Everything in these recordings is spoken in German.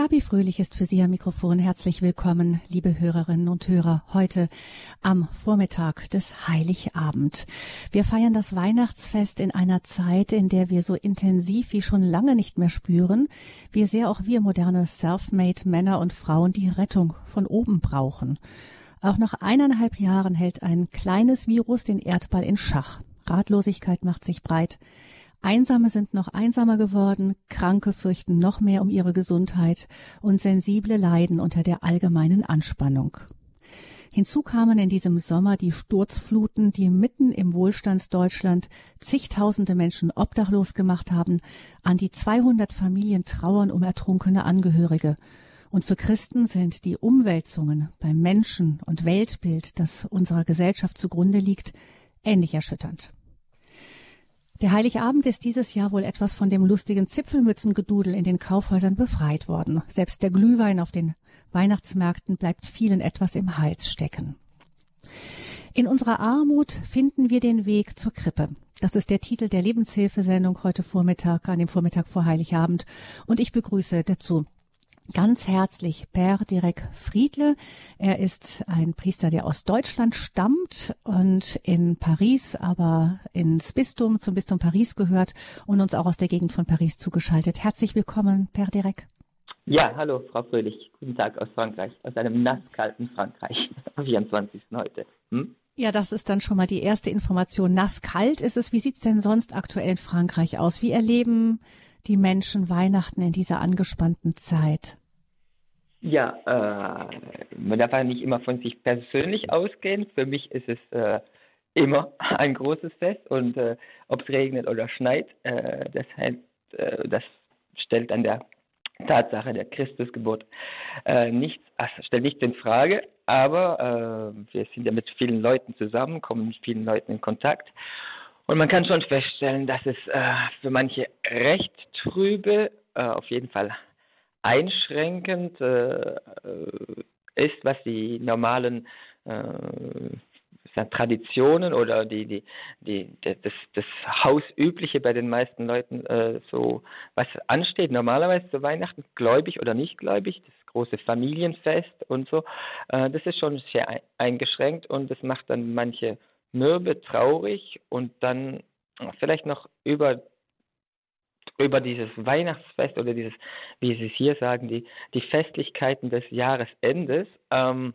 Gabi Fröhlich ist für Sie am Mikrofon. Herzlich willkommen, liebe Hörerinnen und Hörer, heute am Vormittag des Heiligabend. Wir feiern das Weihnachtsfest in einer Zeit, in der wir so intensiv wie schon lange nicht mehr spüren, wie sehr auch wir moderne Self-Made Männer und Frauen die Rettung von oben brauchen. Auch nach eineinhalb Jahren hält ein kleines Virus den Erdball in Schach. Ratlosigkeit macht sich breit. Einsame sind noch einsamer geworden, Kranke fürchten noch mehr um ihre Gesundheit und Sensible leiden unter der allgemeinen Anspannung. Hinzu kamen in diesem Sommer die Sturzfluten, die mitten im Wohlstandsdeutschland zigtausende Menschen obdachlos gemacht haben, an die 200 Familien trauern um ertrunkene Angehörige. Und für Christen sind die Umwälzungen beim Menschen und Weltbild, das unserer Gesellschaft zugrunde liegt, ähnlich erschütternd. Der Heiligabend ist dieses Jahr wohl etwas von dem lustigen Zipfelmützengedudel in den Kaufhäusern befreit worden. Selbst der Glühwein auf den Weihnachtsmärkten bleibt vielen etwas im Hals stecken. In unserer Armut finden wir den Weg zur Krippe. Das ist der Titel der Lebenshilfesendung heute Vormittag, an dem Vormittag vor Heiligabend. Und ich begrüße dazu ganz herzlich Per Direk Friedle. Er ist ein Priester, der aus Deutschland stammt und in Paris, aber ins Bistum, zum Bistum Paris gehört und uns auch aus der Gegend von Paris zugeschaltet. Herzlich willkommen, Per Direk. Ja, hallo, Frau Fröhlich. Guten Tag aus Frankreich, aus einem nasskalten Frankreich, am 24. heute. Hm? Ja, das ist dann schon mal die erste Information. Nasskalt ist es. Wie sieht's denn sonst aktuell in Frankreich aus? Wie erleben die Menschen Weihnachten in dieser angespannten Zeit? Ja, äh, man darf ja nicht immer von sich persönlich ausgehen. Für mich ist es äh, immer ein großes Fest und äh, ob es regnet oder schneit, äh, das, heißt, äh, das stellt an der Tatsache der Christusgeburt äh, nichts, also stellt nichts in Frage, aber wir sind ja mit vielen Leuten zusammen, kommen mit vielen Leuten in Kontakt und man kann schon feststellen, dass es für manche recht trübe, auf jeden Fall einschränkend äh, ist, was die normalen äh, Traditionen oder die, die, die, das, das Hausübliche bei den meisten Leuten äh, so, was ansteht, normalerweise zu Weihnachten, gläubig oder nicht gläubig, das große Familienfest und so, äh, das ist schon sehr eingeschränkt und das macht dann manche mürbe, traurig und dann vielleicht noch über über dieses Weihnachtsfest oder dieses, wie Sie es hier sagen, die, die Festlichkeiten des Jahresendes, ähm,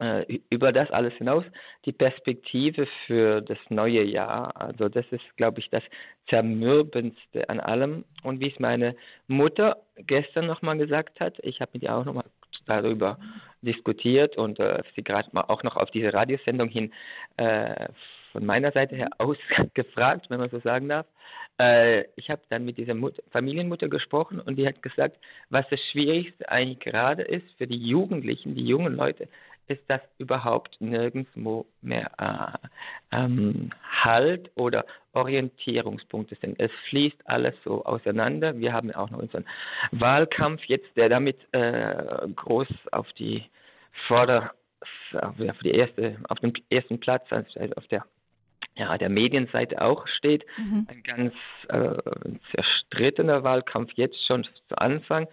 äh, über das alles hinaus die Perspektive für das neue Jahr. Also das ist, glaube ich, das Zermürbendste an allem. Und wie es meine Mutter gestern nochmal gesagt hat, ich habe mit ihr auch nochmal darüber diskutiert und äh, sie gerade mal auch noch auf diese Radiosendung hin äh, von meiner Seite her ausgefragt, wenn man so sagen darf. Äh, ich habe dann mit dieser Mut Familienmutter gesprochen und die hat gesagt, was das Schwierigste eigentlich gerade ist für die Jugendlichen, die jungen Leute, ist, dass überhaupt nirgendwo mehr äh, ähm, Halt oder Orientierungspunkte sind. Es fließt alles so auseinander. Wir haben auch noch unseren Wahlkampf jetzt, der damit äh, groß auf die Vorder auf die erste, auf dem ersten Platz, also auf der ja, der Medienseite auch steht. Mhm. Ein ganz äh, zerstrittener Wahlkampf jetzt schon zu Anfang.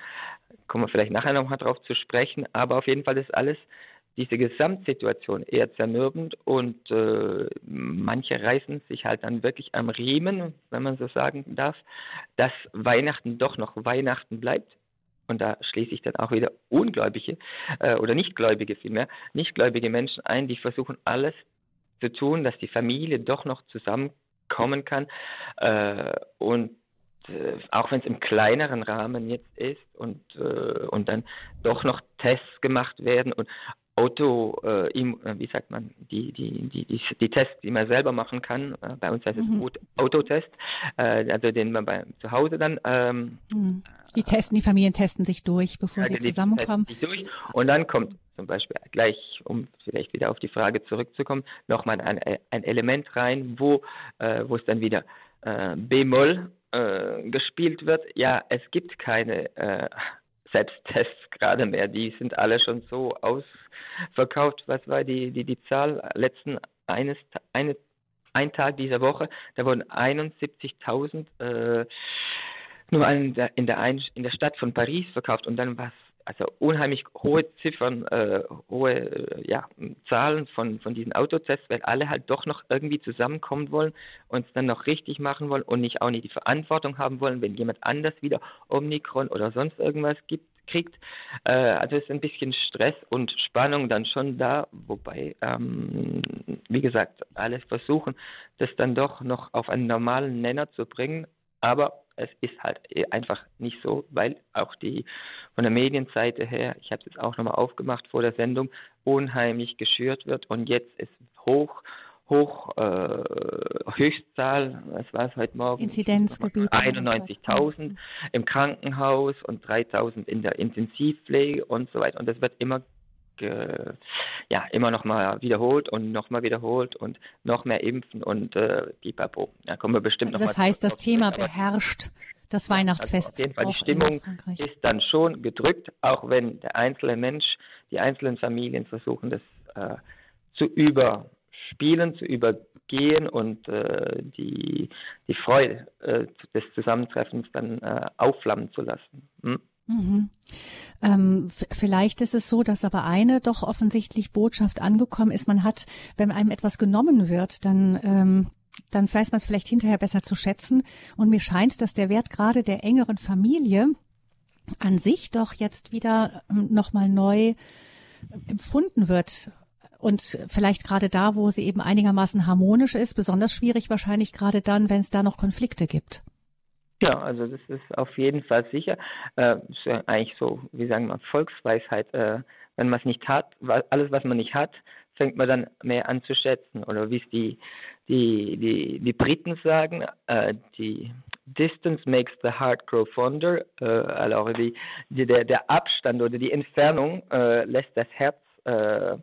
Kommen wir vielleicht nachher nochmal drauf zu sprechen. Aber auf jeden Fall ist alles, diese Gesamtsituation eher zermürbend und äh, manche reißen sich halt dann wirklich am Riemen, wenn man so sagen darf, dass Weihnachten doch noch Weihnachten bleibt. Und da schließe ich dann auch wieder Ungläubige äh, oder Nichtgläubige vielmehr, nichtgläubige Menschen ein, die versuchen alles zu tun, dass die Familie doch noch zusammenkommen kann äh, und äh, auch wenn es im kleineren Rahmen jetzt ist und äh, und dann doch noch Tests gemacht werden und Auto, äh, äh, wie sagt man, die, die, die, die, die Tests, die man selber machen kann. Äh, bei uns heißt es mhm. Autotest, also den man bei, zu Hause dann. Ähm, mhm. Die testen, die Familien testen sich durch, bevor ja, sie zusammenkommen. Durch. Und dann kommt zum Beispiel gleich, um vielleicht wieder auf die Frage zurückzukommen, nochmal ein, ein Element rein, wo, äh, wo es dann wieder äh, B-Moll äh, gespielt wird. Ja, es gibt keine äh, Selbsttests gerade mehr. Die sind alle schon so ausverkauft. Was war die, die, die Zahl letzten eines, eine, ein Tag dieser Woche? Da wurden 71.000 äh, nur in der, in der, Ein in der Stadt von Paris verkauft und dann war es also unheimlich hohe Ziffern, äh, hohe äh, ja, Zahlen von, von diesen Autotests, weil alle halt doch noch irgendwie zusammenkommen wollen und es dann noch richtig machen wollen und nicht auch nicht die Verantwortung haben wollen, wenn jemand anders wieder Omikron oder sonst irgendwas gibt, kriegt. Äh, also ist ein bisschen Stress und Spannung dann schon da, wobei, ähm, wie gesagt, alles versuchen, das dann doch noch auf einen normalen Nenner zu bringen, aber es ist halt einfach nicht so, weil auch die von der Medienseite her, ich habe es jetzt auch nochmal aufgemacht vor der Sendung, unheimlich geschürt wird und jetzt ist hoch, hoch, äh, Höchstzahl, was war es heute Morgen? Inzidenzgebiet. 91.000 im Krankenhaus und 3.000 in der Intensivpflege und so weiter. Und das wird immer äh, ja immer noch mal wiederholt und noch mal wiederholt und noch mehr impfen und äh, pipapo. Da kommen wir bestimmt also noch Das heißt, das Thema beherrscht das Weihnachtsfest. Also auf jeden Fall, die Stimmung ist dann schon gedrückt, auch wenn der einzelne Mensch, die einzelnen Familien versuchen, das äh, zu überspielen, zu übergehen und äh, die, die Freude äh, des Zusammentreffens dann äh, aufflammen zu lassen. Hm? Mhm. Ähm, vielleicht ist es so, dass aber eine doch offensichtlich Botschaft angekommen ist. Man hat, wenn einem etwas genommen wird, dann ähm, dann weiß man es vielleicht hinterher besser zu schätzen. Und mir scheint, dass der Wert gerade der engeren Familie an sich doch jetzt wieder ähm, nochmal neu empfunden wird. Und vielleicht gerade da, wo sie eben einigermaßen harmonisch ist, besonders schwierig wahrscheinlich gerade dann, wenn es da noch Konflikte gibt. Ja, also das ist auf jeden Fall sicher. Äh, ist ja eigentlich so, wie sagen wir, Volksweisheit. Äh, wenn man es nicht hat, alles, was man nicht hat, fängt man dann mehr an zu schätzen. Oder wie es die, die, die, die Briten sagen, äh, die Distance makes the heart grow fonder. Äh, also die, die, der, der Abstand oder die Entfernung äh, lässt das Herz äh,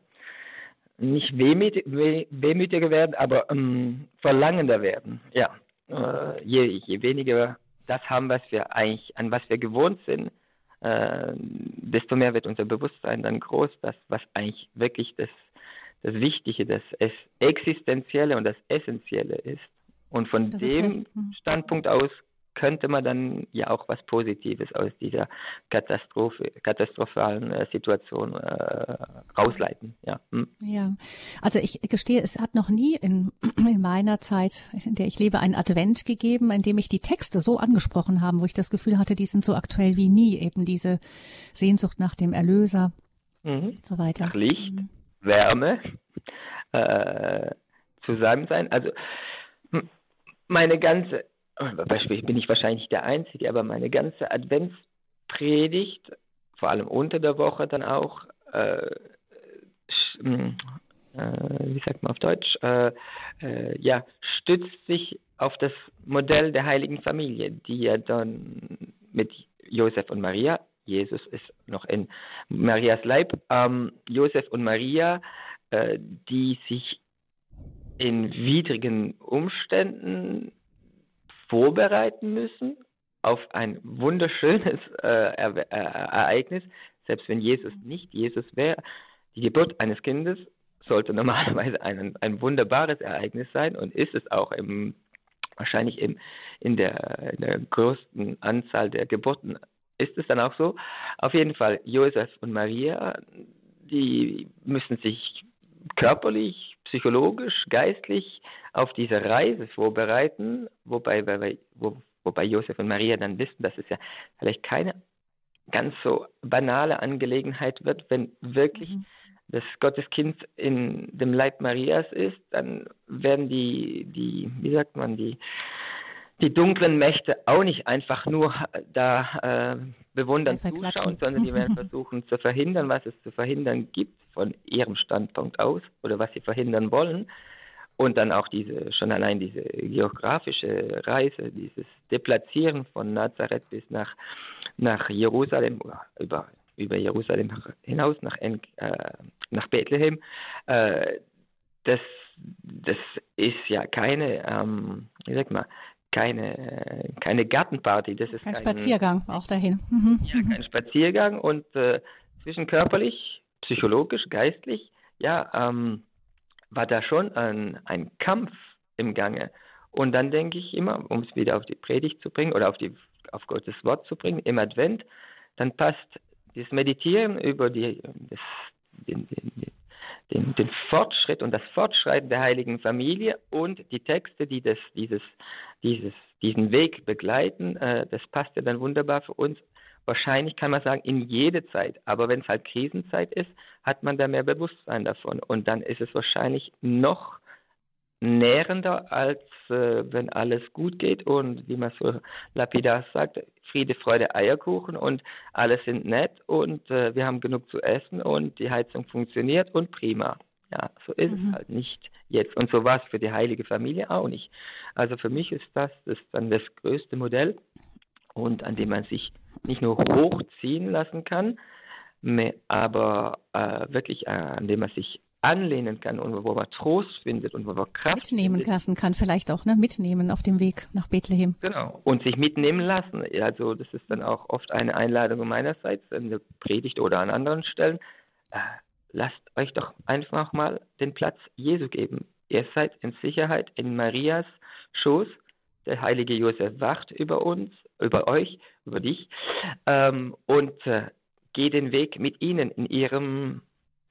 nicht wehmütig, weh, wehmütiger werden, aber ähm, verlangender werden. Ja, äh, je, je weniger das haben, was wir eigentlich, an was wir gewohnt sind, äh, desto mehr wird unser Bewusstsein dann groß, dass was eigentlich wirklich das, das Wichtige, das Existenzielle und das Essentielle ist. Und von das dem hm. Standpunkt aus könnte man dann ja auch was Positives aus dieser Katastrophe, katastrophalen äh, Situation äh, rausleiten. Ja. Hm. ja, also ich gestehe, es hat noch nie in, in meiner Zeit, in der ich lebe, einen Advent gegeben, in dem ich die Texte so angesprochen haben, wo ich das Gefühl hatte, die sind so aktuell wie nie, eben diese Sehnsucht nach dem Erlöser mhm. und so weiter. Nach Licht, mhm. Wärme, äh, zusammen sein. Also meine ganze Beispiel bin ich wahrscheinlich der Einzige, aber meine ganze Adventspredigt, vor allem unter der Woche dann auch, äh, hm, äh, wie sagt man auf Deutsch, äh, äh, ja, stützt sich auf das Modell der heiligen Familie, die ja dann mit Josef und Maria, Jesus ist noch in Marias Leib, ähm, Josef und Maria, äh, die sich in widrigen Umständen vorbereiten müssen auf ein wunderschönes äh, er äh, Ereignis, selbst wenn Jesus nicht Jesus wäre. Die Geburt eines Kindes sollte normalerweise ein, ein wunderbares Ereignis sein und ist es auch im, wahrscheinlich im, in, der, in der größten Anzahl der Geburten ist es dann auch so. Auf jeden Fall, Josef und Maria, die müssen sich körperlich, psychologisch, geistlich auf diese Reise vorbereiten, wobei, wobei, wo, wobei Josef und Maria dann wissen, dass es ja vielleicht keine ganz so banale Angelegenheit wird, wenn wirklich mhm. das Gotteskind in dem Leib Marias ist, dann werden die, die, wie sagt man, die, die dunklen Mächte auch nicht einfach nur da äh, bewundern zuschauen, sondern die werden versuchen zu verhindern, was es zu verhindern gibt von ihrem Standpunkt aus oder was sie verhindern wollen. Und dann auch diese, schon allein diese geografische Reise, dieses Deplatzieren von Nazareth bis nach, nach Jerusalem, über, über Jerusalem hinaus nach, äh, nach Bethlehem, äh, das, das ist ja keine, ähm, wie sagt man, keine, keine Gartenparty. Das, das ist kein, kein Spaziergang, auch dahin. Mhm. Ja, kein Spaziergang und äh, zwischen körperlich, psychologisch, geistlich, ja, ähm, war da schon ein, ein Kampf im Gange. Und dann denke ich immer, um es wieder auf die Predigt zu bringen oder auf die auf Gottes Wort zu bringen im Advent, dann passt das Meditieren über die, das, den, den, den, den, Fortschritt und das Fortschreiten der heiligen Familie und die Texte, die das, dieses, dieses, diesen Weg begleiten, äh, das passt ja dann wunderbar für uns. Wahrscheinlich kann man sagen, in jede Zeit. Aber wenn es halt Krisenzeit ist, hat man da mehr Bewusstsein davon. Und dann ist es wahrscheinlich noch nährender, als äh, wenn alles gut geht und wie man so lapidar sagt, Friede, Freude, Eierkuchen und alles sind nett und äh, wir haben genug zu essen und die Heizung funktioniert und prima. Ja, so ist mhm. es halt nicht jetzt. Und so war es für die heilige Familie auch nicht. Also für mich ist das, das ist dann das größte Modell und an dem man sich nicht nur hochziehen lassen kann, aber äh, wirklich äh, an dem man sich anlehnen kann und wo man Trost findet und wo man Kraft mitnehmen findet. lassen kann, vielleicht auch ne, mitnehmen auf dem Weg nach Bethlehem. Genau und sich mitnehmen lassen. Also das ist dann auch oft eine Einladung meinerseits in der Predigt oder an anderen Stellen. Äh, lasst euch doch einfach mal den Platz Jesu geben. Ihr seid in Sicherheit in Marias Schoß. Der heilige Josef wacht über uns, über euch, über dich ähm, und äh, geht den Weg mit ihnen in ihrem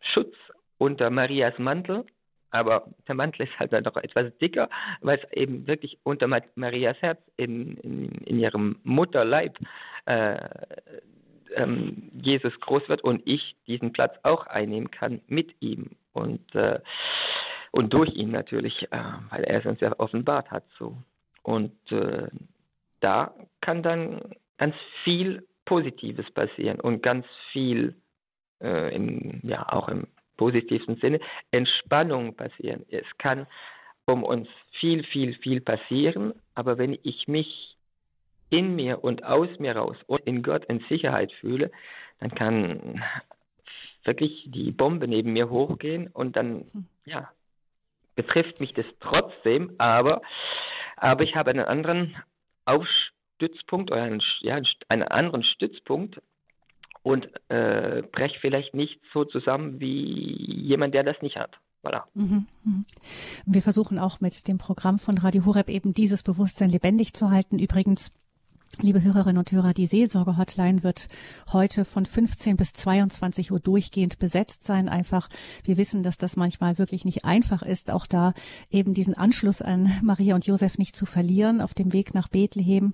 Schutz unter Marias Mantel, aber der Mantel ist halt dann doch etwas dicker, weil es eben wirklich unter Marias Herz in, in, in ihrem Mutterleib äh, ähm, Jesus groß wird und ich diesen Platz auch einnehmen kann mit ihm und, äh, und durch ihn natürlich, äh, weil er es uns ja offenbart hat. So. Und äh, da kann dann ganz viel Positives passieren und ganz viel äh, im, ja, auch im positivsten Sinne Entspannung passieren. Es kann um uns viel, viel, viel passieren, aber wenn ich mich in mir und aus mir raus und in Gott in Sicherheit fühle, dann kann wirklich die Bombe neben mir hochgehen und dann, ja, betrifft mich das trotzdem, aber, aber ich habe einen anderen Aufstützpunkt oder einen, ja, einen anderen Stützpunkt und äh, breche vielleicht nicht so zusammen wie jemand, der das nicht hat. Voilà. Mhm, mhm. Wir versuchen auch mit dem Programm von Radio Horeb eben dieses Bewusstsein lebendig zu halten. Übrigens Liebe Hörerinnen und Hörer, die Seelsorge-Hotline wird heute von 15 bis 22 Uhr durchgehend besetzt sein. Einfach, wir wissen, dass das manchmal wirklich nicht einfach ist, auch da eben diesen Anschluss an Maria und Josef nicht zu verlieren auf dem Weg nach Bethlehem.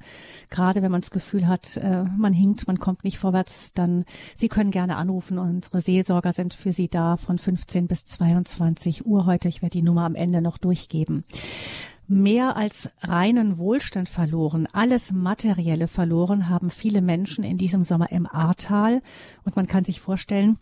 Gerade wenn man das Gefühl hat, äh, man hinkt, man kommt nicht vorwärts, dann Sie können gerne anrufen. Unsere Seelsorger sind für Sie da von 15 bis 22 Uhr heute. Ich werde die Nummer am Ende noch durchgeben mehr als reinen Wohlstand verloren, alles Materielle verloren haben viele Menschen in diesem Sommer im Ahrtal. Und man kann sich vorstellen,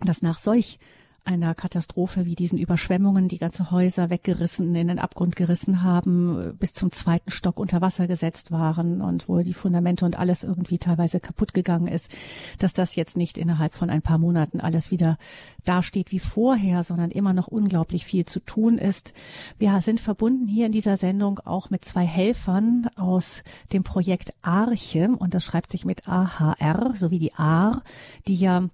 dass nach solch einer Katastrophe wie diesen Überschwemmungen die ganze Häuser weggerissen, in den Abgrund gerissen haben, bis zum zweiten Stock unter Wasser gesetzt waren und wo die Fundamente und alles irgendwie teilweise kaputt gegangen ist, dass das jetzt nicht innerhalb von ein paar Monaten alles wieder dasteht wie vorher, sondern immer noch unglaublich viel zu tun ist. Wir sind verbunden hier in dieser Sendung auch mit zwei Helfern aus dem Projekt Arche und das schreibt sich mit AHR sowie die Ahr, die ja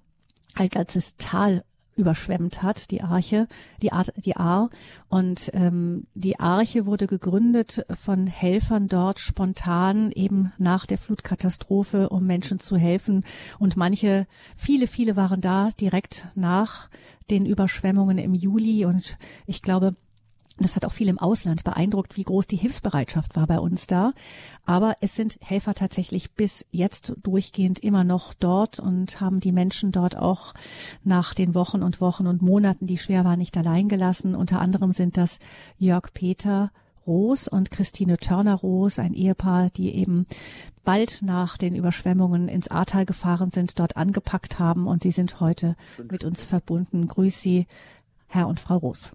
als ganzes Tal überschwemmt hat, die Arche, die, Ar die Ahr. Und ähm, die Arche wurde gegründet von Helfern dort spontan eben nach der Flutkatastrophe, um Menschen zu helfen. Und manche, viele, viele waren da direkt nach den Überschwemmungen im Juli. Und ich glaube, das hat auch viel im Ausland beeindruckt, wie groß die Hilfsbereitschaft war bei uns da. Aber es sind Helfer tatsächlich bis jetzt durchgehend immer noch dort und haben die Menschen dort auch nach den Wochen und Wochen und Monaten, die schwer waren, nicht allein gelassen. Unter anderem sind das Jörg Peter Roos und Christine Törner-Roos, ein Ehepaar, die eben bald nach den Überschwemmungen ins Ahrtal gefahren sind, dort angepackt haben und sie sind heute mit uns verbunden. Grüß Sie, Herr und Frau Roos.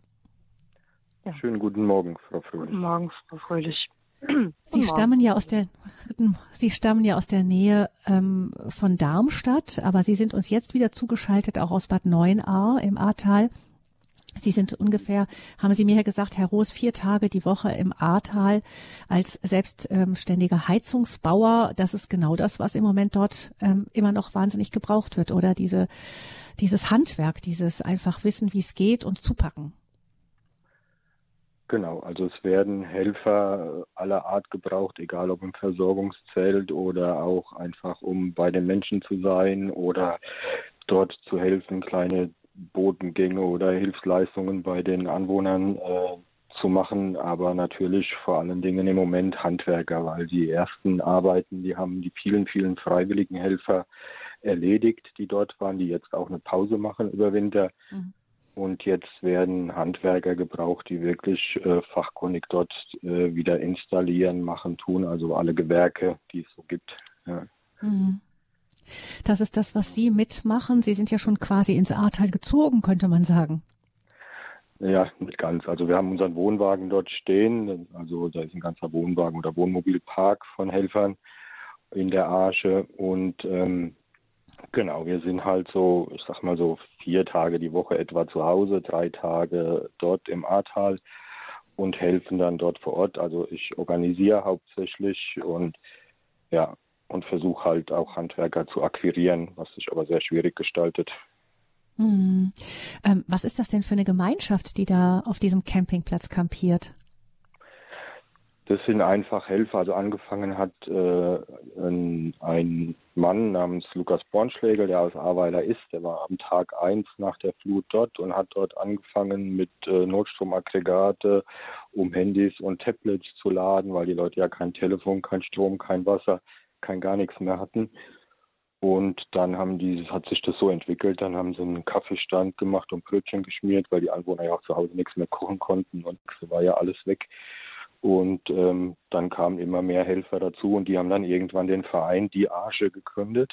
Ja. Schönen guten Morgen, Frau Fröhlich. Guten Morgen, Frau Fröhlich. Sie stammen ja aus der Sie stammen ja aus der Nähe ähm, von Darmstadt, aber Sie sind uns jetzt wieder zugeschaltet, auch aus Bad Neuenahr im Ahrtal. Sie sind ungefähr, haben Sie mir ja gesagt, Herr Roos, vier Tage die Woche im Ahrtal als selbstständiger Heizungsbauer. Das ist genau das, was im Moment dort ähm, immer noch wahnsinnig gebraucht wird, oder? Diese, dieses Handwerk, dieses einfach wissen, wie es geht und zupacken. Genau, also es werden Helfer aller Art gebraucht, egal ob im Versorgungszelt oder auch einfach um bei den Menschen zu sein oder dort zu helfen, kleine Bodengänge oder Hilfsleistungen bei den Anwohnern äh, zu machen, aber natürlich vor allen Dingen im Moment Handwerker, weil die ersten Arbeiten, die haben die vielen, vielen freiwilligen Helfer erledigt, die dort waren, die jetzt auch eine Pause machen über Winter. Mhm. Und jetzt werden Handwerker gebraucht, die wirklich äh, fachkundig dort äh, wieder installieren, machen, tun, also alle Gewerke, die es so gibt. Ja. Mhm. Das ist das, was Sie mitmachen. Sie sind ja schon quasi ins Ahrtal gezogen, könnte man sagen. Ja, nicht ganz. Also wir haben unseren Wohnwagen dort stehen. Also da ist ein ganzer Wohnwagen oder Wohnmobilpark von Helfern in der Arche. Und ähm, genau, wir sind halt so, ich sag mal so vier Tage die Woche etwa zu Hause, drei Tage dort im Ahrtal und helfen dann dort vor Ort. Also ich organisiere hauptsächlich und ja, und versuche halt auch Handwerker zu akquirieren, was sich aber sehr schwierig gestaltet. Hm. Ähm, was ist das denn für eine Gemeinschaft, die da auf diesem Campingplatz kampiert? Das sind einfach Helfer. Also angefangen hat äh, ein, Mann namens Lukas Bornschlägel, der aus Ahrweiler ist. Der war am Tag eins nach der Flut dort und hat dort angefangen mit äh, Notstromaggregate, um Handys und Tablets zu laden, weil die Leute ja kein Telefon, kein Strom, kein Wasser, kein gar nichts mehr hatten. Und dann haben die, hat sich das so entwickelt, dann haben sie einen Kaffeestand gemacht und Brötchen geschmiert, weil die Anwohner ja auch zu Hause nichts mehr kochen konnten und so war ja alles weg. Und ähm, dann kamen immer mehr Helfer dazu und die haben dann irgendwann den Verein Die Arche gegründet.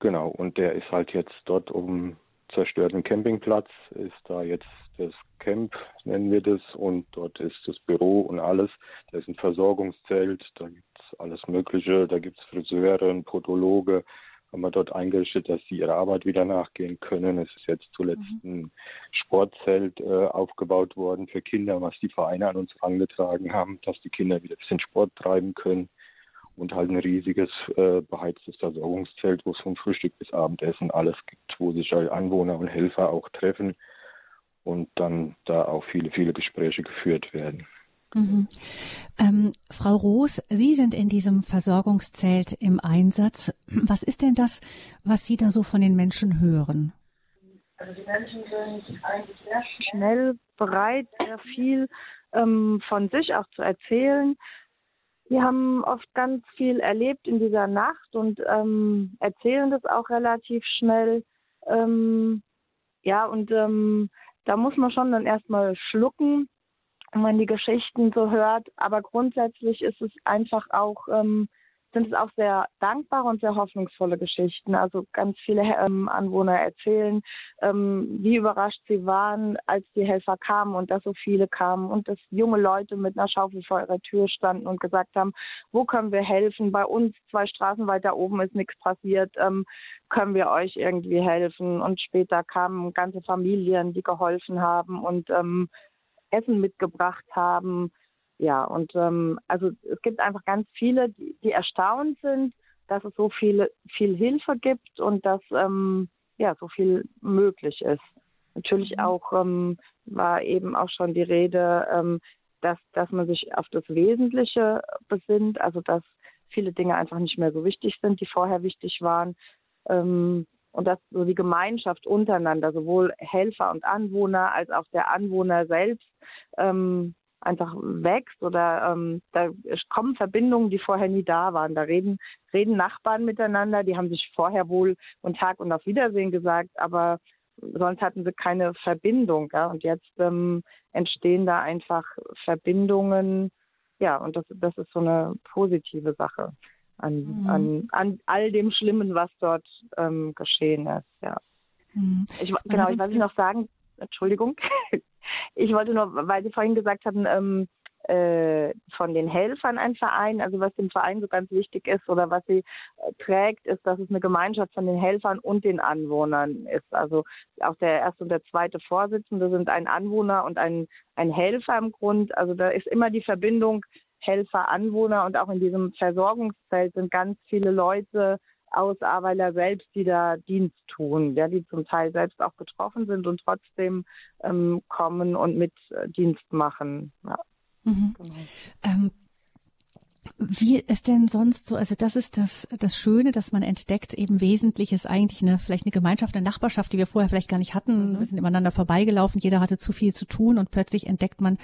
Genau, und der ist halt jetzt dort um zerstörten Campingplatz, ist da jetzt das Camp, nennen wir das, und dort ist das Büro und alles. Da ist ein Versorgungszelt, da gibt es alles Mögliche, da gibt es Friseure, ein Podologe, haben wir dort eingerichtet, dass sie ihrer Arbeit wieder nachgehen können. Es ist jetzt zuletzt mhm. ein Sportzelt äh, aufgebaut worden für Kinder, was die Vereine an uns angetragen haben, dass die Kinder wieder ein bisschen Sport treiben können und halt ein riesiges äh, beheiztes Versorgungszelt, wo es vom Frühstück bis Abendessen alles gibt, wo sich halt Anwohner und Helfer auch treffen und dann da auch viele, viele Gespräche geführt werden. Mhm. Ähm, Frau Roos, Sie sind in diesem Versorgungszelt im Einsatz. Was ist denn das, was Sie da so von den Menschen hören? Also die Menschen sind eigentlich sehr schnell bereit, sehr viel ähm, von sich auch zu erzählen. Die haben oft ganz viel erlebt in dieser Nacht und ähm, erzählen das auch relativ schnell. Ähm, ja, und ähm, da muss man schon dann erstmal schlucken, wenn man die Geschichten so hört. Aber grundsätzlich ist es einfach auch ähm, sind es auch sehr dankbare und sehr hoffnungsvolle Geschichten. Also ganz viele ähm, Anwohner erzählen, ähm, wie überrascht sie waren, als die Helfer kamen und dass so viele kamen und dass junge Leute mit einer Schaufel vor ihrer Tür standen und gesagt haben, wo können wir helfen? Bei uns zwei Straßen weiter oben ist nichts passiert. Ähm, können wir euch irgendwie helfen? Und später kamen ganze Familien, die geholfen haben und ähm, Essen mitgebracht haben ja, und ähm, also es gibt einfach ganz viele, die, die erstaunt sind, dass es so viele, viel Hilfe gibt und dass ähm, ja so viel möglich ist. Natürlich mhm. auch ähm, war eben auch schon die Rede, ähm, dass, dass man sich auf das Wesentliche besinnt, also dass viele Dinge einfach nicht mehr so wichtig sind, die vorher wichtig waren. Ähm, und dass so die Gemeinschaft untereinander, sowohl Helfer und Anwohner als auch der Anwohner selbst, ähm, einfach wächst oder ähm, da kommen Verbindungen, die vorher nie da waren. Da reden, reden Nachbarn miteinander, die haben sich vorher wohl und Tag und auf Wiedersehen gesagt, aber sonst hatten sie keine Verbindung. Ja? Und jetzt ähm, entstehen da einfach Verbindungen, ja, und das, das ist so eine positive Sache an, mhm. an, an all dem Schlimmen, was dort ähm, geschehen ist, ja. Mhm. Ich, genau, ich wollte noch sagen, Entschuldigung. Ich wollte nur, weil Sie vorhin gesagt hatten, ähm, äh, von den Helfern ein Verein, also was dem Verein so ganz wichtig ist oder was sie äh, trägt, ist, dass es eine Gemeinschaft von den Helfern und den Anwohnern ist. Also auch der erste und der zweite Vorsitzende sind ein Anwohner und ein, ein Helfer im Grund. Also da ist immer die Verbindung Helfer, Anwohner und auch in diesem Versorgungsfeld sind ganz viele Leute aus Aweiler selbst, die da Dienst tun, ja, die zum Teil selbst auch betroffen sind und trotzdem ähm, kommen und mit äh, Dienst machen. Ja. Mhm. Genau. Ähm, wie ist denn sonst so, also das ist das, das Schöne, dass man entdeckt, eben Wesentliches eigentlich eine, vielleicht eine Gemeinschaft, eine Nachbarschaft, die wir vorher vielleicht gar nicht hatten. Mhm. Wir sind übereinander vorbeigelaufen, jeder hatte zu viel zu tun und plötzlich entdeckt man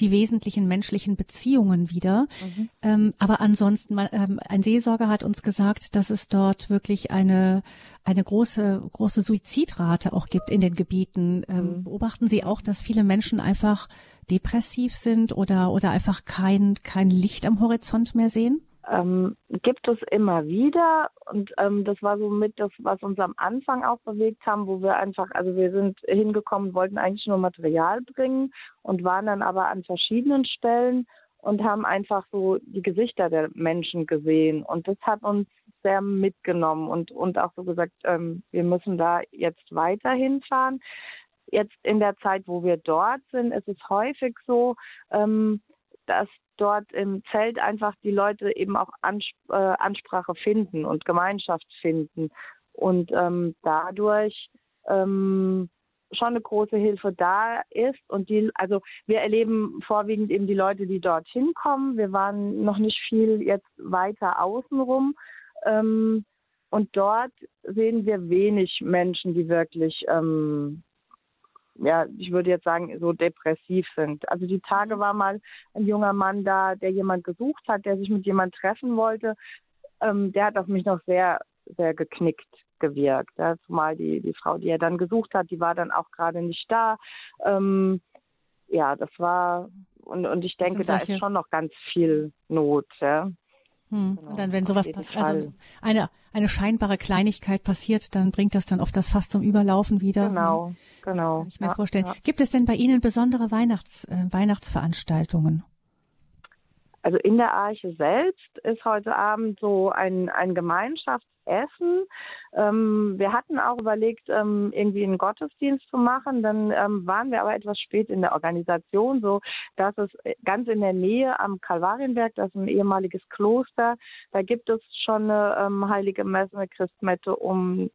die wesentlichen menschlichen Beziehungen wieder. Mhm. Ähm, aber ansonsten, man, ähm, ein Seelsorger hat uns gesagt, dass es dort wirklich eine, eine große, große Suizidrate auch gibt in den Gebieten. Ähm, mhm. Beobachten Sie auch, dass viele Menschen einfach depressiv sind oder, oder einfach kein, kein Licht am Horizont mehr sehen? Ähm, gibt es immer wieder und ähm, das war so mit das, was uns am Anfang auch bewegt haben, wo wir einfach, also wir sind hingekommen, wollten eigentlich nur Material bringen und waren dann aber an verschiedenen Stellen und haben einfach so die Gesichter der Menschen gesehen und das hat uns sehr mitgenommen und und auch so gesagt, ähm, wir müssen da jetzt weiterhin fahren. Jetzt in der Zeit, wo wir dort sind, ist es häufig so, ähm, dass dort im Zelt einfach die Leute eben auch Ansp äh, Ansprache finden und Gemeinschaft finden. Und ähm, dadurch ähm, schon eine große Hilfe da ist. Und die also wir erleben vorwiegend eben die Leute, die dorthin kommen. Wir waren noch nicht viel jetzt weiter außenrum. Ähm, und dort sehen wir wenig Menschen, die wirklich ähm, ja, ich würde jetzt sagen, so depressiv sind. Also die Tage mhm. war mal ein junger Mann da, der jemand gesucht hat, der sich mit jemand treffen wollte. Ähm, der hat auf mich noch sehr, sehr geknickt gewirkt. Ja, zumal die, die Frau, die er dann gesucht hat, die war dann auch gerade nicht da. Ähm, ja, das war, und, und ich denke, da ist schon noch ganz viel Not. Ja. Hm. Genau, und dann, wenn sowas passiert, also eine, eine scheinbare Kleinigkeit passiert, dann bringt das dann oft das Fass zum Überlaufen wieder. Genau, genau. Das kann ich mir ja, vorstellen. Ja. Gibt es denn bei Ihnen besondere Weihnachts, äh, Weihnachtsveranstaltungen? Also in der Arche selbst ist heute Abend so ein, ein Gemeinschaftsessen. Ähm, wir hatten auch überlegt, ähm, irgendwie einen Gottesdienst zu machen. Dann ähm, waren wir aber etwas spät in der Organisation, so dass es ganz in der Nähe am Kalvarienberg, das ist ein ehemaliges Kloster, da gibt es schon eine ähm, heilige Messe, eine Christmette um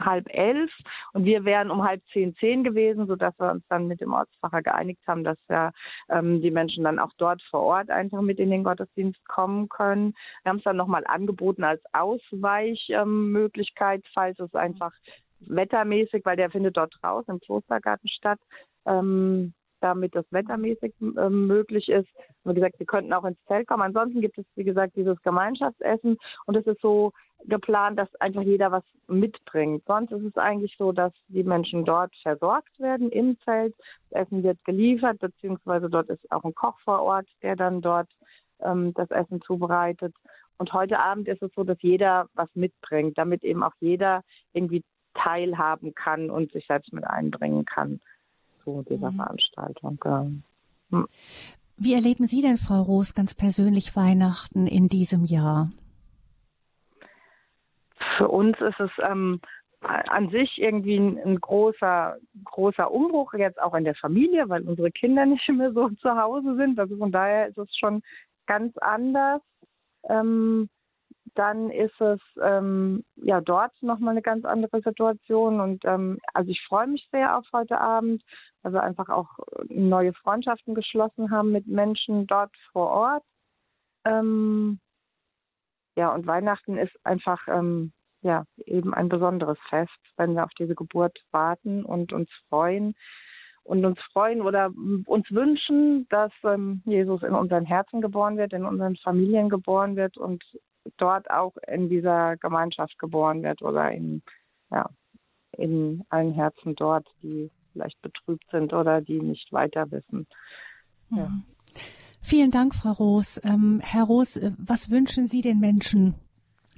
halb elf und wir wären um halb zehn, zehn gewesen, sodass wir uns dann mit dem Ortsfacher geeinigt haben, dass ja ähm, die Menschen dann auch dort vor Ort einfach mit in den Gottesdienst kommen können. Wir haben es dann nochmal angeboten als Ausweichmöglichkeit, ähm, falls es einfach wettermäßig, weil der findet dort draußen im Klostergarten statt, ähm, damit das wettermäßig äh, möglich ist. Wie gesagt, wir könnten auch ins Zelt kommen. Ansonsten gibt es, wie gesagt, dieses Gemeinschaftsessen und es ist so geplant, dass einfach jeder was mitbringt. Sonst ist es eigentlich so, dass die Menschen dort versorgt werden im Zelt. Das Essen wird geliefert, beziehungsweise dort ist auch ein Koch vor Ort, der dann dort ähm, das Essen zubereitet. Und heute Abend ist es so, dass jeder was mitbringt, damit eben auch jeder irgendwie teilhaben kann und sich selbst mit einbringen kann zu dieser mhm. Veranstaltung. Hm. Wie erleben Sie denn, Frau Roos, ganz persönlich Weihnachten in diesem Jahr? Für uns ist es ähm, an sich irgendwie ein, ein, großer, großer Umbruch jetzt auch in der Familie, weil unsere Kinder nicht mehr so zu Hause sind. Also von daher ist es schon ganz anders. Ähm, dann ist es ähm, ja dort nochmal eine ganz andere Situation und ähm, also ich freue mich sehr auf heute Abend, weil wir einfach auch neue Freundschaften geschlossen haben mit Menschen dort vor Ort. Ähm, ja und Weihnachten ist einfach ähm, ja eben ein besonderes Fest, wenn wir auf diese Geburt warten und uns freuen und uns freuen oder uns wünschen, dass ähm, Jesus in unseren Herzen geboren wird, in unseren Familien geboren wird und dort auch in dieser Gemeinschaft geboren wird oder in, ja, in allen Herzen dort, die vielleicht betrübt sind oder die nicht weiter wissen. Ja. Mhm. Vielen Dank, Frau Roos. Ähm, Herr Roos, äh, was wünschen Sie den Menschen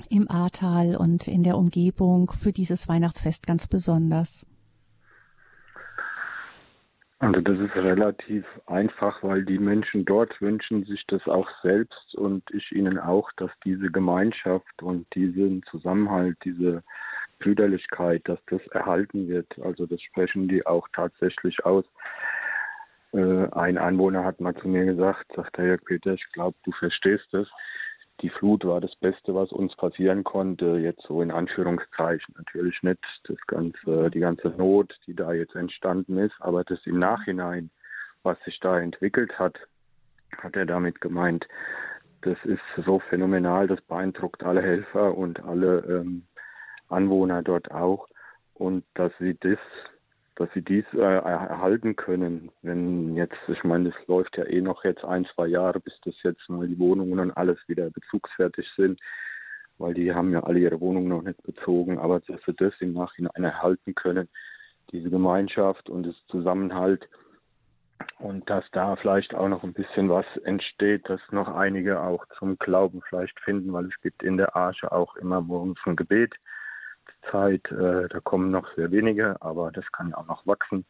im Ahrtal und in der Umgebung für dieses Weihnachtsfest ganz besonders? Also das ist relativ einfach, weil die Menschen dort wünschen sich das auch selbst und ich ihnen auch, dass diese Gemeinschaft und diesen Zusammenhalt, diese Brüderlichkeit, dass das erhalten wird. Also das sprechen die auch tatsächlich aus. Äh, ein Anwohner hat mal zu mir gesagt, sagt der Jörg Peter, ich glaube, du verstehst es. Die Flut war das Beste, was uns passieren konnte, jetzt so in Anführungszeichen. Natürlich nicht das ganze, die ganze Not, die da jetzt entstanden ist, aber das im Nachhinein, was sich da entwickelt hat, hat er damit gemeint, das ist so phänomenal, das beeindruckt alle Helfer und alle ähm, Anwohner dort auch und dass sie das dass sie dies äh, erhalten können. Wenn jetzt, ich meine, es läuft ja eh noch jetzt ein, zwei Jahre, bis das jetzt mal die Wohnungen und alles wieder bezugsfertig sind, weil die haben ja alle ihre Wohnungen noch nicht bezogen, aber dass sie das im Nachhinein erhalten können, diese Gemeinschaft und das Zusammenhalt und dass da vielleicht auch noch ein bisschen was entsteht, dass noch einige auch zum Glauben vielleicht finden, weil es gibt in der Arche auch immer morgens ein Gebet Zeit. Äh, da kommen noch sehr wenige, aber das kann ja auch noch wachsen.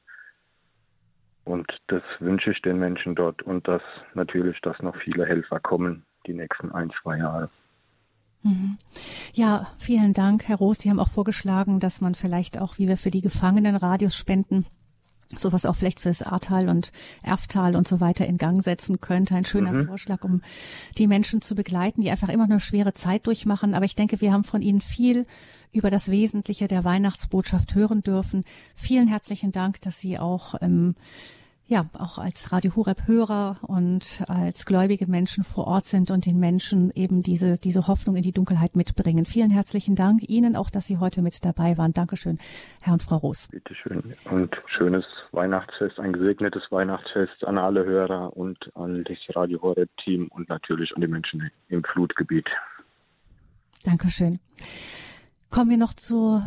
Und das wünsche ich den Menschen dort und dass natürlich, dass noch viele Helfer kommen die nächsten ein, zwei Jahre. Mhm. Ja, vielen Dank, Herr Roos. Sie haben auch vorgeschlagen, dass man vielleicht auch, wie wir für die Gefangenen Radios spenden, sowas auch vielleicht fürs Ahrtal und Erftal und so weiter in Gang setzen könnte. Ein schöner mhm. Vorschlag, um die Menschen zu begleiten, die einfach immer eine schwere Zeit durchmachen. Aber ich denke, wir haben von Ihnen viel über das Wesentliche der Weihnachtsbotschaft hören dürfen. Vielen herzlichen Dank, dass Sie auch ähm, ja auch als Radio Horeb Hörer und als gläubige Menschen vor Ort sind und den Menschen eben diese diese Hoffnung in die Dunkelheit mitbringen. Vielen herzlichen Dank Ihnen auch, dass Sie heute mit dabei waren. Dankeschön, Herr und Frau Roos. Bitte schön und schönes Weihnachtsfest, ein gesegnetes Weihnachtsfest an alle Hörer und an das Radio Horeb Team und natürlich an die Menschen im Flutgebiet. Dankeschön. Kommen wir noch zu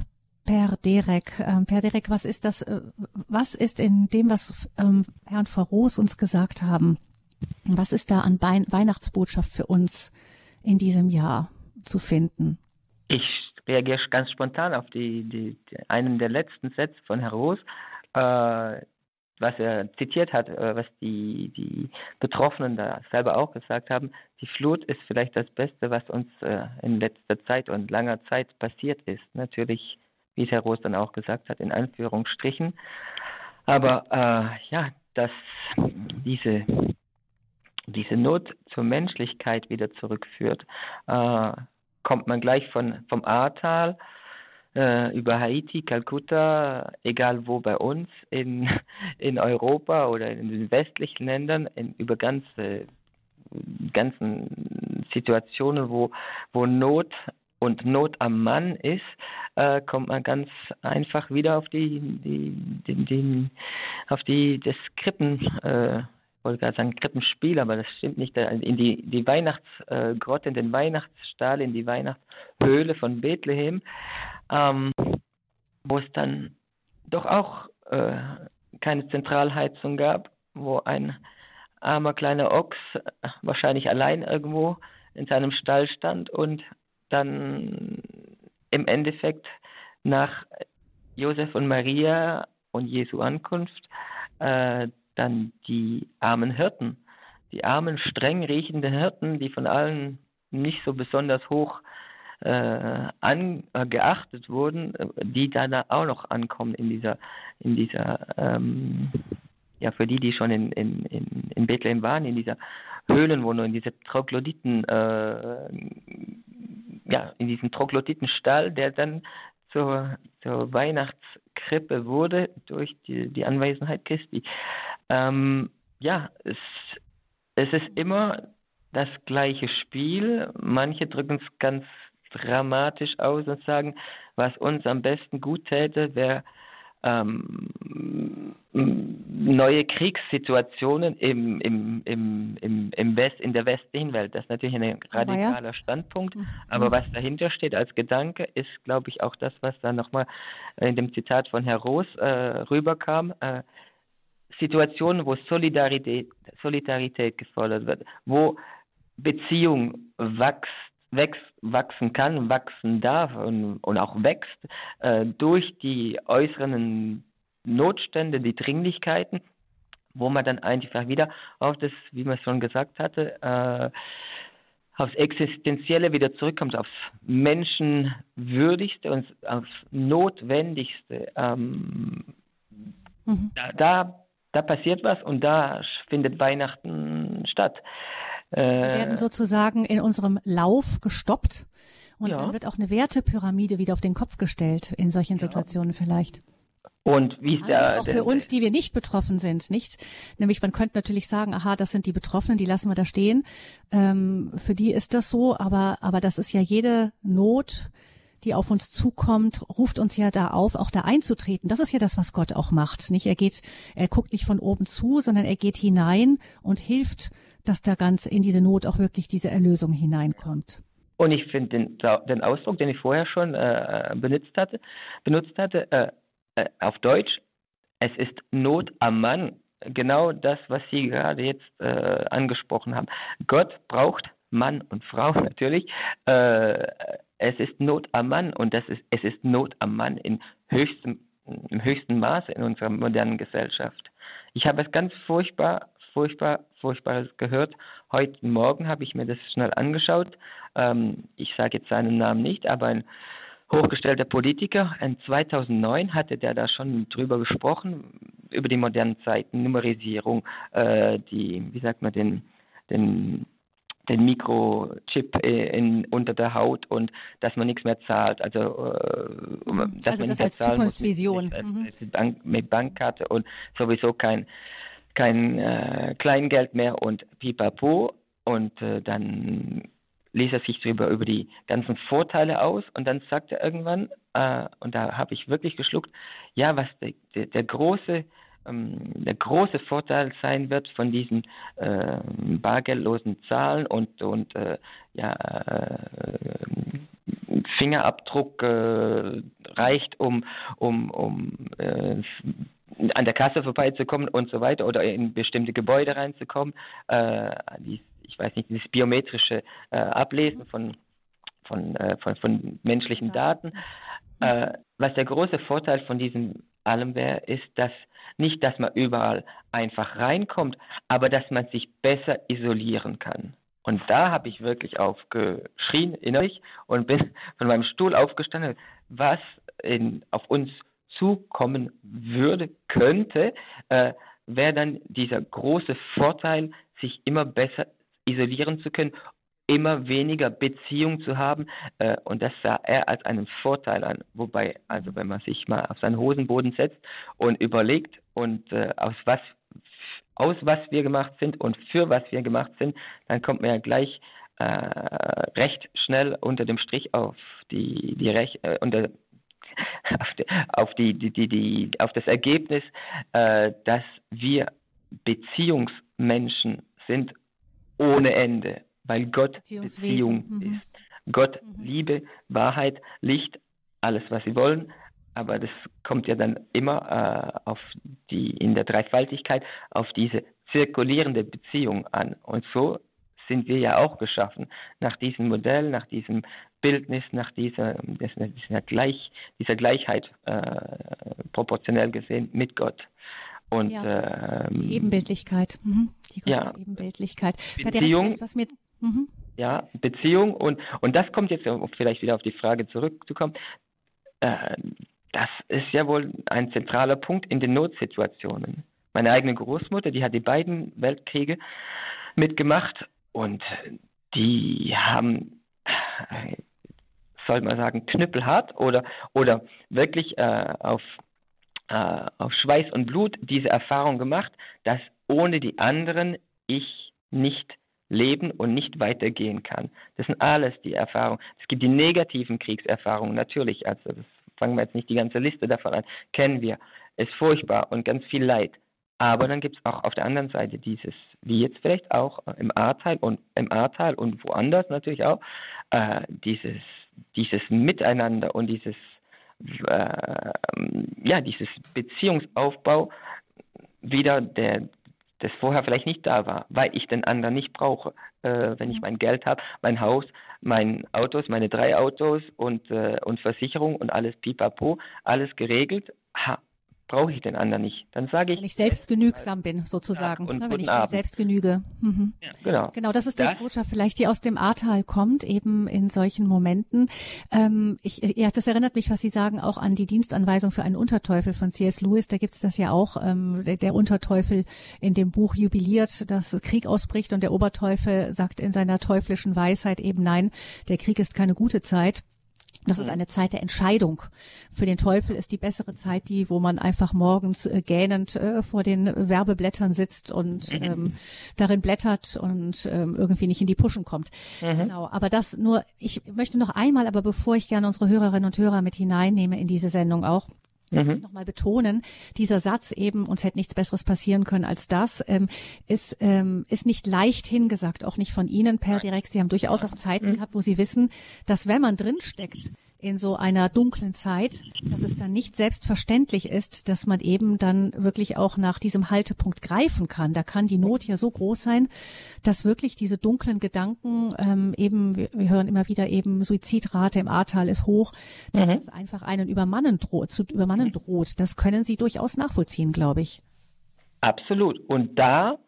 Per Derek. Ähm, per Derek, was ist das, äh, was ist in dem, was ähm, Herr und Frau Roos uns gesagt haben, was ist da an Bein Weihnachtsbotschaft für uns in diesem Jahr zu finden? Ich reagiere ganz spontan auf die, die, die einen der letzten Sätze von Herrn Roos, äh, was er zitiert hat, äh, was die, die Betroffenen da selber auch gesagt haben. Die Flut ist vielleicht das Beste, was uns äh, in letzter Zeit und langer Zeit passiert ist. Natürlich wie es Herr Roos dann auch gesagt hat, in Anführungsstrichen. Aber äh, ja, dass diese, diese Not zur Menschlichkeit wieder zurückführt, äh, kommt man gleich von, vom Ahrtal äh, über Haiti, Kalkutta, egal wo bei uns, in, in Europa oder in den westlichen Ländern, in, über ganze ganzen Situationen, wo, wo Not und Not am Mann ist, äh, kommt man ganz einfach wieder auf die, die, die, die auf die das Krippen, äh, wollte gerade sagen Krippenspiel, aber das stimmt nicht, in die, die Weihnachtsgrotte, in den Weihnachtsstall, in die Weihnachtshöhle von Bethlehem, ähm, wo es dann doch auch äh, keine Zentralheizung gab, wo ein armer kleiner Ochs wahrscheinlich allein irgendwo in seinem Stall stand und dann im Endeffekt nach Josef und Maria und Jesu Ankunft äh, dann die armen Hirten, die armen, streng riechenden Hirten, die von allen nicht so besonders hoch äh, an, äh, geachtet wurden, äh, die dann auch noch ankommen in dieser, in dieser, ähm, ja, für die, die schon in, in, in, in Bethlehem waren, in dieser Höhlenwohnung, in dieser Troglodyten, äh, ja, in diesem Troglodytenstall, der dann zur, zur Weihnachtskrippe wurde durch die, die Anwesenheit Christi. Ähm, ja, es, es ist immer das gleiche Spiel. Manche drücken es ganz dramatisch aus und sagen, was uns am besten gut täte, wäre ähm, neue Kriegssituationen im, im, im, im, im West, in der westlichen Welt. Das ist natürlich ein radikaler. Standpunkt, mhm. aber was dahinter steht als Gedanke, ist, glaube ich, auch das, was da nochmal in dem Zitat von Herr Roos äh, rüberkam. Äh, Situationen, wo Solidarität, Solidarität gefordert wird, wo Beziehung wächst, wächst, wachsen kann, wachsen darf und, und auch wächst äh, durch die äußeren Notstände, die Dringlichkeiten, wo man dann einfach wieder auf das, wie man schon gesagt hatte, äh, aufs Existenzielle wieder zurückkommt, aufs Menschenwürdigste und aufs Notwendigste. Ähm, mhm. da, da, da passiert was und da findet Weihnachten statt. Wir werden sozusagen in unserem Lauf gestoppt und ja. dann wird auch eine Wertepyramide wieder auf den Kopf gestellt in solchen Situationen ja. vielleicht. Und wie ist der, auch für uns, die wir nicht betroffen sind, nicht? Nämlich man könnte natürlich sagen, aha, das sind die Betroffenen, die lassen wir da stehen. Ähm, für die ist das so, aber aber das ist ja jede Not, die auf uns zukommt, ruft uns ja da auf, auch da einzutreten. Das ist ja das, was Gott auch macht. Nicht? Er geht, er guckt nicht von oben zu, sondern er geht hinein und hilft, dass da ganz in diese Not auch wirklich diese Erlösung hineinkommt. Und ich finde den, den Ausdruck, den ich vorher schon äh, benutzt hatte, benutzt hatte, äh, äh, auf Deutsch, es ist Not am Mann. Genau das, was Sie gerade jetzt äh, angesprochen haben. Gott braucht Mann und Frau natürlich. Äh, es ist Not am Mann und das ist, es ist Not am Mann in höchstem, im höchsten Maße in unserer modernen Gesellschaft. Ich habe es ganz furchtbar, furchtbar, furchtbares gehört. Heute Morgen habe ich mir das schnell angeschaut. Ähm, ich sage jetzt seinen Namen nicht, aber ein hochgestellter Politiker. In 2009 hatte der da schon drüber gesprochen, über die modernen Zeiten, Numerisierung, äh, die, wie sagt man, den, den den Mikrochip in, unter der Haut und dass man nichts mehr zahlt, also äh, mhm. dass also man nicht mehr zahlen muss mit, mit, Bank, mit Bankkarte und sowieso kein kein äh, Kleingeld mehr und pipapo. Und äh, dann ließ er sich darüber über die ganzen Vorteile aus. Und dann sagt er irgendwann, äh, und da habe ich wirklich geschluckt, ja, was der, der, der große ähm, der große Vorteil sein wird von diesen äh, bargeldlosen Zahlen und, und äh, ja, äh, Fingerabdruck äh, reicht, um, um, um äh, an der Kasse vorbeizukommen und so weiter oder in bestimmte Gebäude reinzukommen. Äh, die, ich weiß nicht, dieses biometrische äh, Ablesen von, von, äh, von, von menschlichen Daten. Äh, was der große Vorteil von diesem allem wäre, ist, dass nicht, dass man überall einfach reinkommt, aber dass man sich besser isolieren kann. Und da habe ich wirklich aufgeschrien innerlich und bin von meinem Stuhl aufgestanden, was in, auf uns zukommen würde, könnte, äh, wäre dann dieser große Vorteil, sich immer besser isolieren zu können immer weniger Beziehung zu haben äh, und das sah er als einen Vorteil an. Wobei, also wenn man sich mal auf seinen Hosenboden setzt und überlegt und äh, aus was aus was wir gemacht sind und für was wir gemacht sind, dann kommt man ja gleich äh, recht schnell unter dem Strich auf die die Rech äh, unter auf, die, auf die, die, die, auf das Ergebnis, äh, dass wir Beziehungsmenschen sind ohne Ende weil Gott Beziehung mhm. ist. Gott mhm. Liebe, Wahrheit, Licht, alles, was sie wollen. Aber das kommt ja dann immer äh, auf die, in der Dreifaltigkeit auf diese zirkulierende Beziehung an. Und so sind wir ja auch geschaffen. Nach diesem Modell, nach diesem Bildnis, nach dieser, dieser, Gleich, dieser Gleichheit äh, proportionell gesehen mit Gott. Und ja, ähm, die Ebenbildlichkeit. Mhm. Die ja, Ebenbildlichkeit. Beziehung, was mir Mhm. Ja, Beziehung und, und das kommt jetzt vielleicht wieder auf die Frage zurückzukommen. Äh, das ist ja wohl ein zentraler Punkt in den Notsituationen. Meine eigene Großmutter, die hat die beiden Weltkriege mitgemacht und die haben, soll man sagen, knüppelhart oder, oder wirklich äh, auf, äh, auf Schweiß und Blut diese Erfahrung gemacht, dass ohne die anderen ich nicht leben und nicht weitergehen kann. Das sind alles die Erfahrungen. Es gibt die negativen Kriegserfahrungen, natürlich. Also das fangen wir jetzt nicht die ganze Liste davon an. Kennen wir. Ist furchtbar und ganz viel Leid. Aber dann gibt es auch auf der anderen Seite dieses, wie jetzt vielleicht auch im Ahrtal und im Ahrtal und woanders natürlich auch, äh, dieses, dieses Miteinander und dieses, äh, ja, dieses Beziehungsaufbau wieder der, das vorher vielleicht nicht da war, weil ich den anderen nicht brauche. Äh, wenn ich mhm. mein Geld habe, mein Haus, mein Autos, meine drei Autos und, äh, und Versicherung und alles pipapo, alles geregelt, ha, brauche ich den anderen nicht. Dann sage ich. Wenn ich selbst genügsam bin, sozusagen. Ja, und ne, wenn ich Abend. selbst genüge. Mhm. Ja, genau. Genau, das ist die Das- Botschaft vielleicht, die aus dem Ahrtal kommt, eben in solchen Momenten. Ähm, ich, ja, das erinnert mich, was Sie sagen, auch an die Dienstanweisung für einen Unterteufel von C.S. Lewis. Da gibt's das ja auch. Ähm, der, der Unterteufel in dem Buch jubiliert, dass Krieg ausbricht und der Oberteufel sagt in seiner teuflischen Weisheit eben nein, der Krieg ist keine gute Zeit. Das ist eine Zeit der Entscheidung. Für den Teufel ist die bessere Zeit die, wo man einfach morgens äh, gähnend äh, vor den Werbeblättern sitzt und ähm, darin blättert und ähm, irgendwie nicht in die Puschen kommt. Genau. Aber das nur, ich möchte noch einmal, aber bevor ich gerne unsere Hörerinnen und Hörer mit hineinnehme in diese Sendung auch, Mhm. nochmal betonen, dieser Satz eben, uns hätte nichts Besseres passieren können als das, ähm, ist, ähm, ist nicht leicht hingesagt, auch nicht von Ihnen per direkt. Sie haben durchaus auch Zeiten gehabt, wo Sie wissen, dass wenn man drinsteckt in so einer dunklen Zeit, dass es dann nicht selbstverständlich ist, dass man eben dann wirklich auch nach diesem Haltepunkt greifen kann. Da kann die Not ja so groß sein, dass wirklich diese dunklen Gedanken ähm, eben, wir, wir hören immer wieder eben, Suizidrate im Ahrtal ist hoch, dass das einfach einen übermannen droht, zu übermannen droht. Das können Sie durchaus nachvollziehen, glaube ich. Absolut. Und da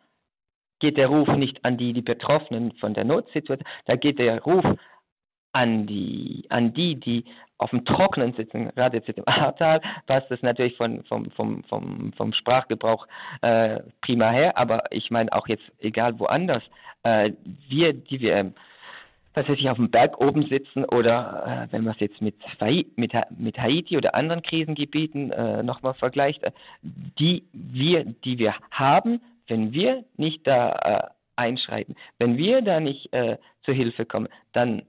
geht der Ruf nicht an die, die Betroffenen von der Notsituation, da geht der Ruf an die, an die, die auf dem Trockenen sitzen, gerade jetzt im Ahrtal, passt das natürlich von, vom, vom, vom, vom Sprachgebrauch äh, prima her, aber ich meine auch jetzt, egal woanders, äh, wir, die wir ähm, tatsächlich auf dem Berg oben sitzen oder äh, wenn man es jetzt mit, mit, mit Haiti oder anderen Krisengebieten äh, nochmal vergleicht, äh, die wir, die wir haben, wenn wir nicht da äh, einschreiten, wenn wir da nicht äh, zur Hilfe kommen, dann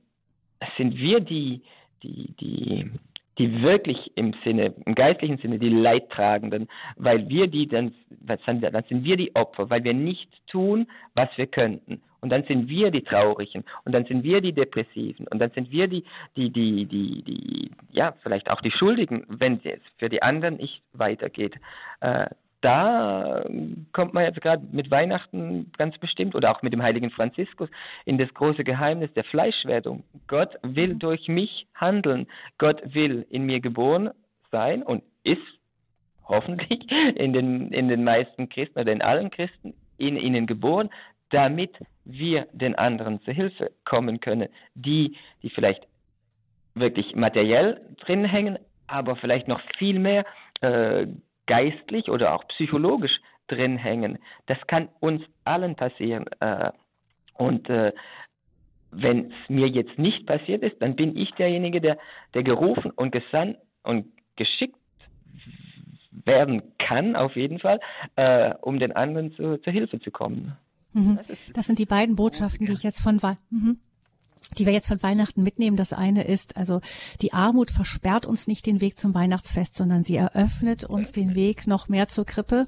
sind wir die, die, die, die wirklich im Sinne, im geistlichen Sinne, die Leidtragenden, weil wir die dann, dann sind wir die Opfer, weil wir nicht tun, was wir könnten. Und dann sind wir die Traurigen und dann sind wir die Depressiven und dann sind wir die, die, die, die, die, ja, vielleicht auch die Schuldigen, wenn es für die anderen nicht weitergeht. Äh, da kommt man jetzt gerade mit Weihnachten ganz bestimmt oder auch mit dem heiligen Franziskus in das große Geheimnis der Fleischwerdung. Gott will durch mich handeln. Gott will in mir geboren sein und ist hoffentlich in den, in den meisten Christen oder in allen Christen in ihnen geboren, damit wir den anderen zur Hilfe kommen können, die, die vielleicht wirklich materiell drin hängen, aber vielleicht noch viel mehr äh, geistlich oder auch psychologisch drin hängen. Das kann uns allen passieren. Äh, und äh, wenn es mir jetzt nicht passiert ist, dann bin ich derjenige, der, der gerufen und gesandt und geschickt werden kann, auf jeden Fall, äh, um den anderen zu, zur Hilfe zu kommen. Mhm. Das Das sind die beiden Botschaften, die ich jetzt von mhm. Die wir jetzt von Weihnachten mitnehmen. Das eine ist, also die Armut versperrt uns nicht den Weg zum Weihnachtsfest, sondern sie eröffnet uns den Weg noch mehr zur Krippe.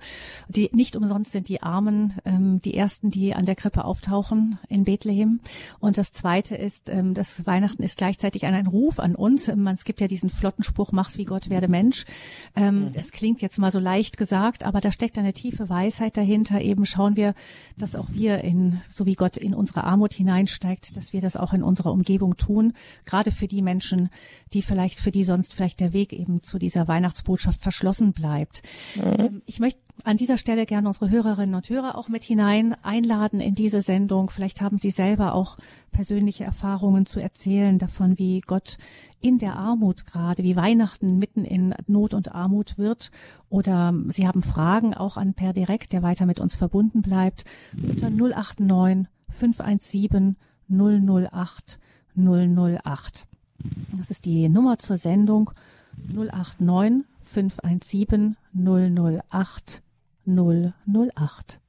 Die nicht umsonst sind die Armen ähm, die ersten, die an der Krippe auftauchen in Bethlehem. Und das zweite ist, ähm, das Weihnachten ist gleichzeitig ein, ein Ruf an uns. Ähm, Es gibt ja diesen flotten Spruch, mach's wie Gott, werde Mensch. Ähm, Das klingt jetzt mal so leicht gesagt, aber da steckt eine tiefe Weisheit dahinter. Eben schauen wir, dass auch wir in, so wie Gott in unsere Armut hineinsteigt, dass wir das auch in unserer Umgebung tun. Gerade für die Menschen, die vielleicht, für die sonst vielleicht der Weg eben zu dieser Weihnachtsbotschaft verschlossen bleibt. Ähm, Ich möchte an dieser Stelle gerne unsere Hörerinnen und Hörer auch mit hinein einladen in diese Sendung. Vielleicht haben Sie selber auch persönliche Erfahrungen zu erzählen davon, wie Gott in der Armut gerade, wie Weihnachten mitten in Not und Armut wird. Oder Sie haben Fragen auch an Per Direkt, der weiter mit uns verbunden bleibt. Unter 089 517 008 008. Das ist die Nummer zur Sendung 089 517 008 008.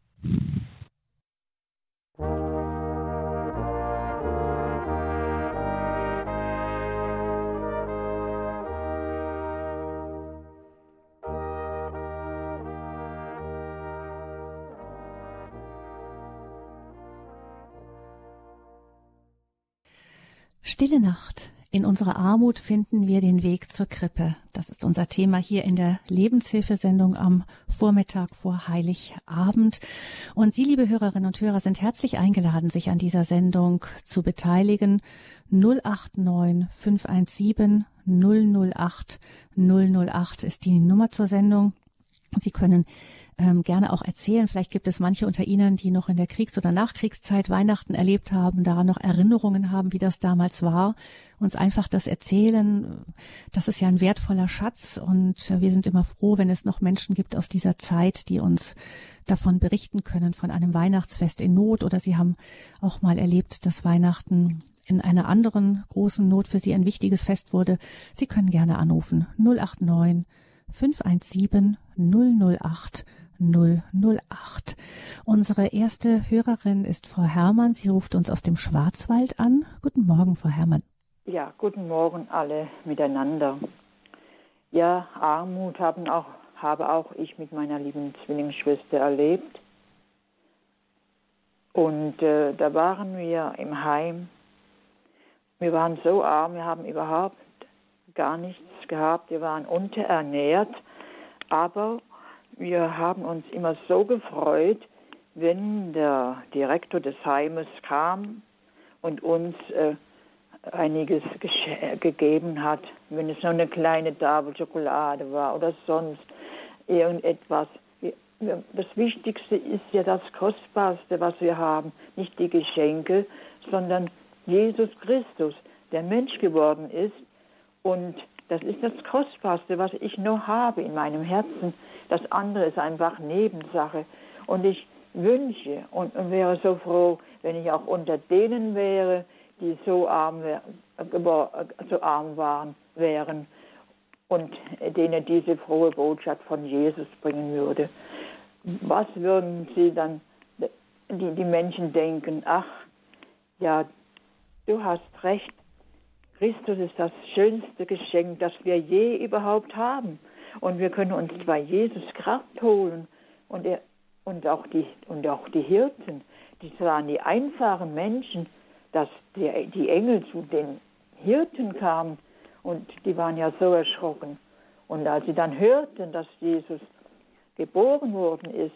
Stille Nacht. In unserer Armut finden wir den Weg zur Krippe. Das ist unser Thema hier in der Lebenshilfesendung am Vormittag vor Heiligabend. Und Sie, liebe Hörerinnen und Hörer, sind herzlich eingeladen, sich an dieser Sendung zu beteiligen. 089 517 008 008 ist die Nummer zur Sendung. Sie können ähm, gerne auch erzählen. Vielleicht gibt es manche unter Ihnen, die noch in der Kriegs- oder Nachkriegszeit Weihnachten erlebt haben, daran noch Erinnerungen haben, wie das damals war. Uns einfach das erzählen. Das ist ja ein wertvoller Schatz und wir sind immer froh, wenn es noch Menschen gibt aus dieser Zeit, die uns davon berichten können, von einem Weihnachtsfest in Not oder sie haben auch mal erlebt, dass Weihnachten in einer anderen großen Not für Sie ein wichtiges Fest wurde. Sie können gerne anrufen 089 517 008 008. Unsere erste Hörerin ist Frau Hermann. Sie ruft uns aus dem Schwarzwald an. Guten Morgen, Frau Hermann. Ja, guten Morgen alle miteinander. Ja, Armut haben auch, habe auch ich mit meiner lieben Zwillingsschwester erlebt. Und äh, da waren wir im Heim. Wir waren so arm, wir haben überhaupt gar nichts gehabt. Wir waren unterernährt. Aber wir haben uns immer so gefreut, wenn der Direktor des Heimes kam und uns äh, einiges gegeben hat, wenn es nur eine kleine Tafel Schokolade war oder sonst irgendetwas. Das Wichtigste ist ja das Kostbarste, was wir haben, nicht die Geschenke, sondern Jesus Christus, der Mensch geworden ist. Und das ist das Kostbarste, was ich noch habe in meinem Herzen. Das andere ist einfach Nebensache. Und ich wünsche und, und wäre so froh, wenn ich auch unter denen wäre, die so arm, so arm waren, wären und denen diese frohe Botschaft von Jesus bringen würde. Was würden sie dann, die, die Menschen denken, ach, ja, du hast recht, Christus ist das schönste Geschenk, das wir je überhaupt haben. Und wir können uns bei Jesus Kraft holen. Und, er, und, auch, die, und auch die Hirten, die waren die einfachen Menschen, dass die, die Engel zu den Hirten kamen und die waren ja so erschrocken. Und als sie dann hörten, dass Jesus geboren worden ist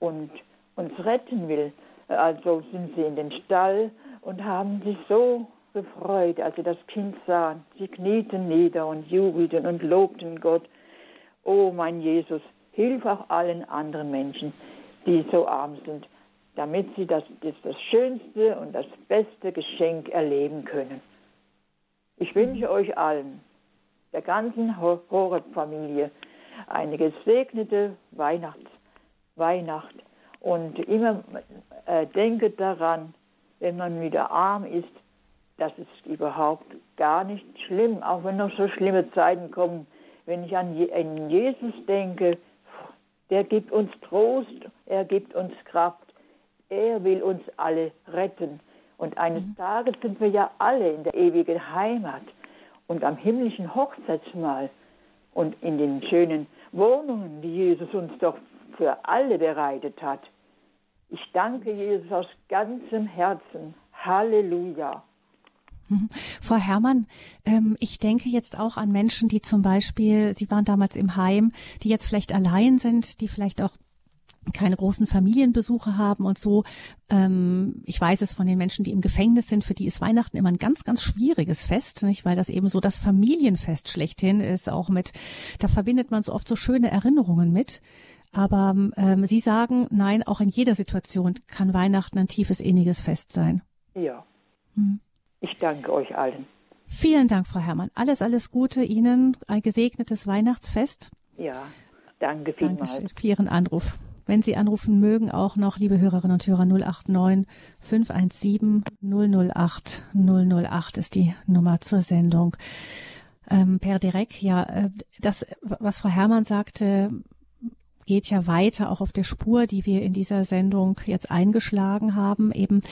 und uns retten will, also sind sie in den Stall und haben sich so gefreut, als sie das Kind sahen. Sie knieten nieder und jubelten und lobten Gott. Oh mein Jesus, hilf auch allen anderen Menschen, die so arm sind, damit sie das, das, das schönste und das beste Geschenk erleben können. Ich wünsche euch allen, der ganzen Horeb-Familie, eine gesegnete Weihnachts Weihnacht und immer äh, denket daran, wenn man wieder arm ist, das ist überhaupt gar nicht schlimm, auch wenn noch so schlimme Zeiten kommen. Wenn ich an, Jesus denke, der gibt uns Trost, er gibt uns Kraft, er will uns alle retten. Und eines mhm. Tages sind wir ja alle in der ewigen Heimat und am himmlischen Hochzeitsmahl und in den schönen Wohnungen, die Jesus uns doch für alle bereitet hat. Ich danke Jesus aus ganzem Herzen. Halleluja. Mhm. Frau Herrmann, ähm, ich denke jetzt auch an Menschen, die zum Beispiel, Sie waren damals im Heim, die jetzt vielleicht allein sind, die vielleicht auch keine großen Familienbesuche haben und so. Ähm, ich weiß es von den Menschen, die im Gefängnis sind, für die ist Weihnachten immer ein ganz, ganz schwieriges Fest, nicht? weil das eben so das Familienfest schlechthin ist, auch mit, da verbindet man so oft so schöne Erinnerungen mit. Aber ähm, Sie sagen, nein, auch in jeder Situation kann Weihnachten ein tiefes, inniges Fest sein. Ja. Hm. Ich danke euch allen. Vielen Dank, Frau Herrmann. Alles, alles Gute Ihnen. Ein gesegnetes Weihnachtsfest. Ja, danke vielmals. Dankeschön für Ihren Anruf. Wenn Sie anrufen mögen, auch noch, liebe Hörerinnen und Hörer, 089 517 008 008 ist die Nummer zur Sendung. Ähm, per Direkt, ja, äh, das, was Frau Herrmann sagte, geht ja weiter, auch auf der Spur, die wir in dieser Sendung jetzt eingeschlagen haben. Eben,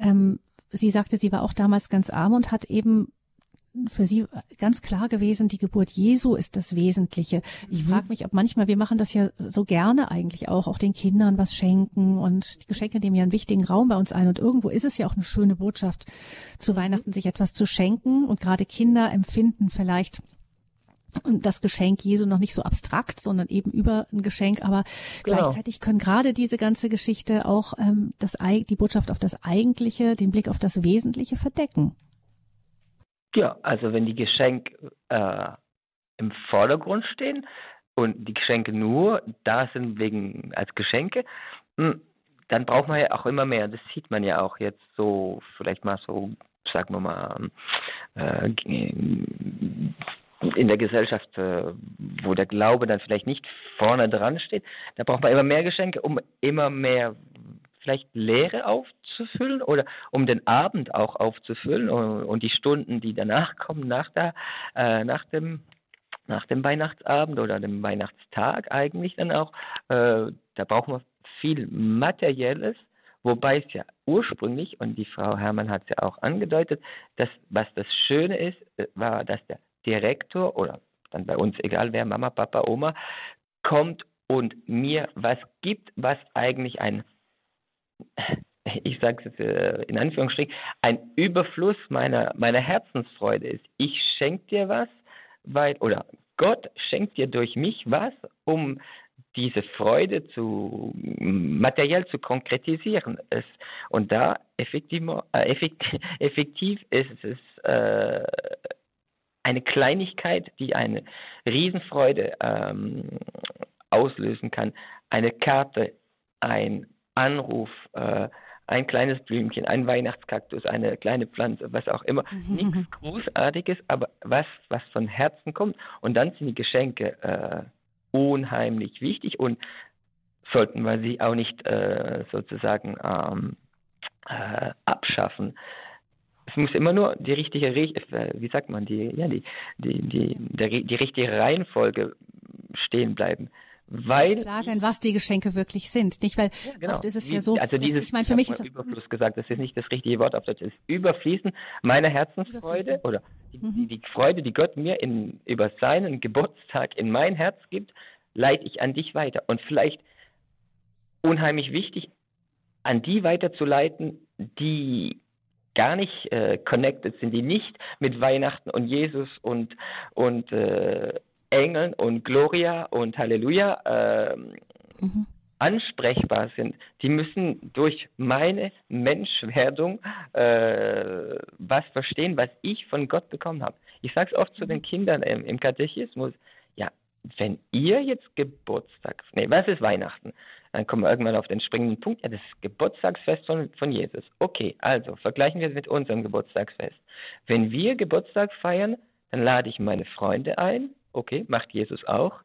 ähm, sie sagte, sie war auch damals ganz arm und hat eben für sie ganz klar gewesen, die Geburt Jesu ist das Wesentliche. Ich mhm. frage mich, ob manchmal, wir machen das ja so gerne eigentlich auch, auch den Kindern was schenken und die Geschenke nehmen ja einen wichtigen Raum bei uns ein und irgendwo ist es ja auch eine schöne Botschaft, zu Weihnachten sich etwas zu schenken und gerade Kinder empfinden vielleicht das Geschenk Jesu noch nicht so abstrakt, sondern eben über ein Geschenk, aber genau. gleichzeitig können gerade diese ganze Geschichte auch ähm, das, die Botschaft auf das Eigentliche, den Blick auf das Wesentliche verdecken. Ja, also wenn die Geschenke äh, im Vordergrund stehen, und die Geschenke nur da sind wegen als Geschenke, hm, dann braucht man ja auch immer mehr. Das sieht man ja auch jetzt so, vielleicht mal so, sagen wir mal, äh, in der Gesellschaft, äh, wo der Glaube dann vielleicht nicht vorne dran steht, da braucht man immer mehr Geschenke, um immer mehr vielleicht Leere aufzufüllen oder um den Abend auch aufzufüllen und, die Stunden, die danach kommen, nach der, äh, nach dem nach dem Weihnachtsabend oder dem Weihnachtstag eigentlich dann auch, äh, da brauchen wir viel Materielles, wobei es ja ursprünglich, und die Frau Hermann hat es ja auch angedeutet, dass was das Schöne ist, war, dass der Direktor oder dann bei uns egal wer, Mama, Papa, Oma, kommt und mir was gibt, was eigentlich ein, ich sage es äh, in Anführungsstrichen, ein Überfluss meiner, meiner Herzensfreude ist. Ich schenke dir was, weil, oder Gott schenkt dir durch mich was, um diese Freude zu materiell zu konkretisieren. Es, und da effektiv, äh, effektiv ist es äh, eine Kleinigkeit, die eine Riesenfreude ähm, auslösen kann. Eine Karte, ein Anruf, äh, ein kleines Blümchen, ein Weihnachtskaktus, eine kleine Pflanze, was auch immer. Mhm. Nichts Großartiges, aber was, was von Herzen kommt. Und dann sind die Geschenke äh, unheimlich wichtig und sollten wir sie auch nicht äh, sozusagen ähm, äh, abschaffen es muss immer nur die richtige, äh, wie sagt man, die, ja, die, die, die, der, die richtige Reihenfolge stehen bleiben. Weil klar sein, was die Geschenke wirklich sind, nicht weil ja, genau. oft ist es ja so. Also dieses, ich meine, für mich ist Überfluss gesagt, das ist nicht das richtige Wort auf Deutsch. Es ist Überfließen meiner Herzensfreude oder die, mhm. die, Freude, die Gott mir in, über seinen Geburtstag in mein Herz gibt, leite ich an dich weiter. Und vielleicht unheimlich wichtig, an die weiterzuleiten, die gar nicht äh, connected sind, die nicht mit Weihnachten und Jesus und, und äh, Engeln und Gloria und Halleluja äh, mhm. ansprechbar sind, die müssen durch meine Menschwerdung äh, was verstehen, was ich von Gott bekommen habe. Ich sage es oft zu den mhm. Kindern im, im Katechismus, ja, wenn ihr jetzt Geburtstag, nee, was ist Weihnachten? Dann kommen wir irgendwann auf den springenden Punkt, ja, das Geburtstagsfest von, von Jesus. Okay, also vergleichen wir es mit unserem Geburtstagsfest. Wenn wir Geburtstag feiern, dann lade ich meine Freunde ein. Okay, macht Jesus auch.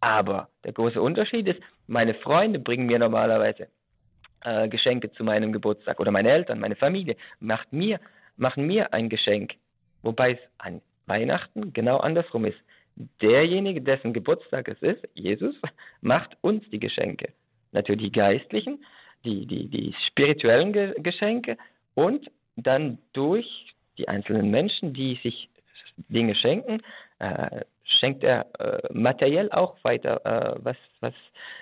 Aber der große Unterschied ist, meine Freunde bringen mir normalerweise äh, Geschenke zu meinem Geburtstag oder meine Eltern, meine Familie macht mir, machen mir ein Geschenk. Wobei es an Weihnachten genau andersrum ist. Derjenige, dessen Geburtstag es ist, Jesus, macht uns die Geschenke natürlich die geistlichen, die, die, die spirituellen Ge Geschenke und dann durch die einzelnen Menschen, die sich Dinge schenken, äh, schenkt er äh, materiell auch weiter, äh, was, was,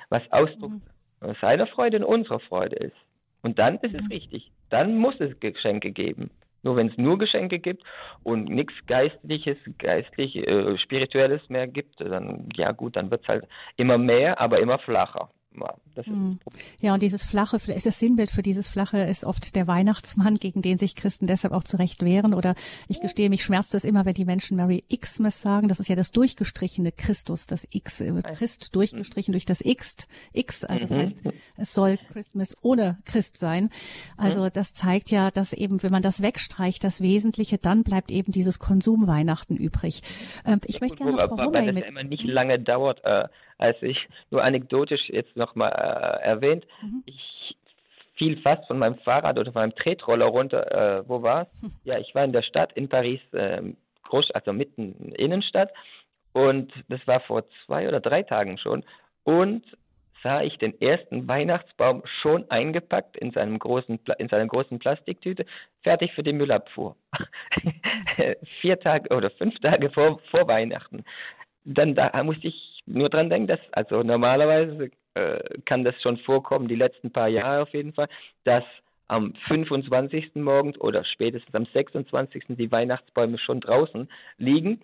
was Ausdruck mhm. seiner Freude und unserer Freude ist. Und dann ist mhm. es richtig. Dann muss es Geschenke geben. Nur wenn es nur Geschenke gibt und nichts Geistliches, geistlich, äh, Spirituelles mehr gibt, dann, ja gut, dann wird es halt immer mehr, aber immer flacher. Hm. Ja, und dieses flache, das Sinnbild für dieses flache ist oft der Weihnachtsmann, gegen den sich Christen deshalb auch zurecht wehren. Oder ich gestehe, mich schmerzt es immer, wenn die Menschen Merry Xmas sagen. Das ist ja das durchgestrichene Christus, das X, äh, Christ durchgestrichen durch das X, X. Also das mhm. heißt, es soll Christmas ohne Christ sein. Also mhm. das zeigt ja, dass eben, wenn man das wegstreicht, das Wesentliche, dann bleibt eben dieses Konsumweihnachten übrig. Ähm, ich möchte gerne noch Frau Hummel mit... immer nicht lange dauert, äh, als ich nur anekdotisch jetzt nochmal äh, erwähnt, mhm. ich fiel fast von meinem Fahrrad oder von meinem Tretroller runter. Äh, wo war es? Mhm. Ja, ich war in der Stadt, in Paris, äh, groß, also mitten Innenstadt. Und das war vor zwei oder drei Tagen schon. Und sah ich den ersten Weihnachtsbaum schon eingepackt in seinem großen in seiner großen Plastiktüte, fertig für die Müllabfuhr. Vier Tage oder fünf Tage vor, vor Weihnachten. Dann da musste ich nur dran denken, dass, also normalerweise äh, kann das schon vorkommen, die letzten paar Jahre auf jeden Fall, dass am 25. morgens oder spätestens am 26. die Weihnachtsbäume schon draußen liegen,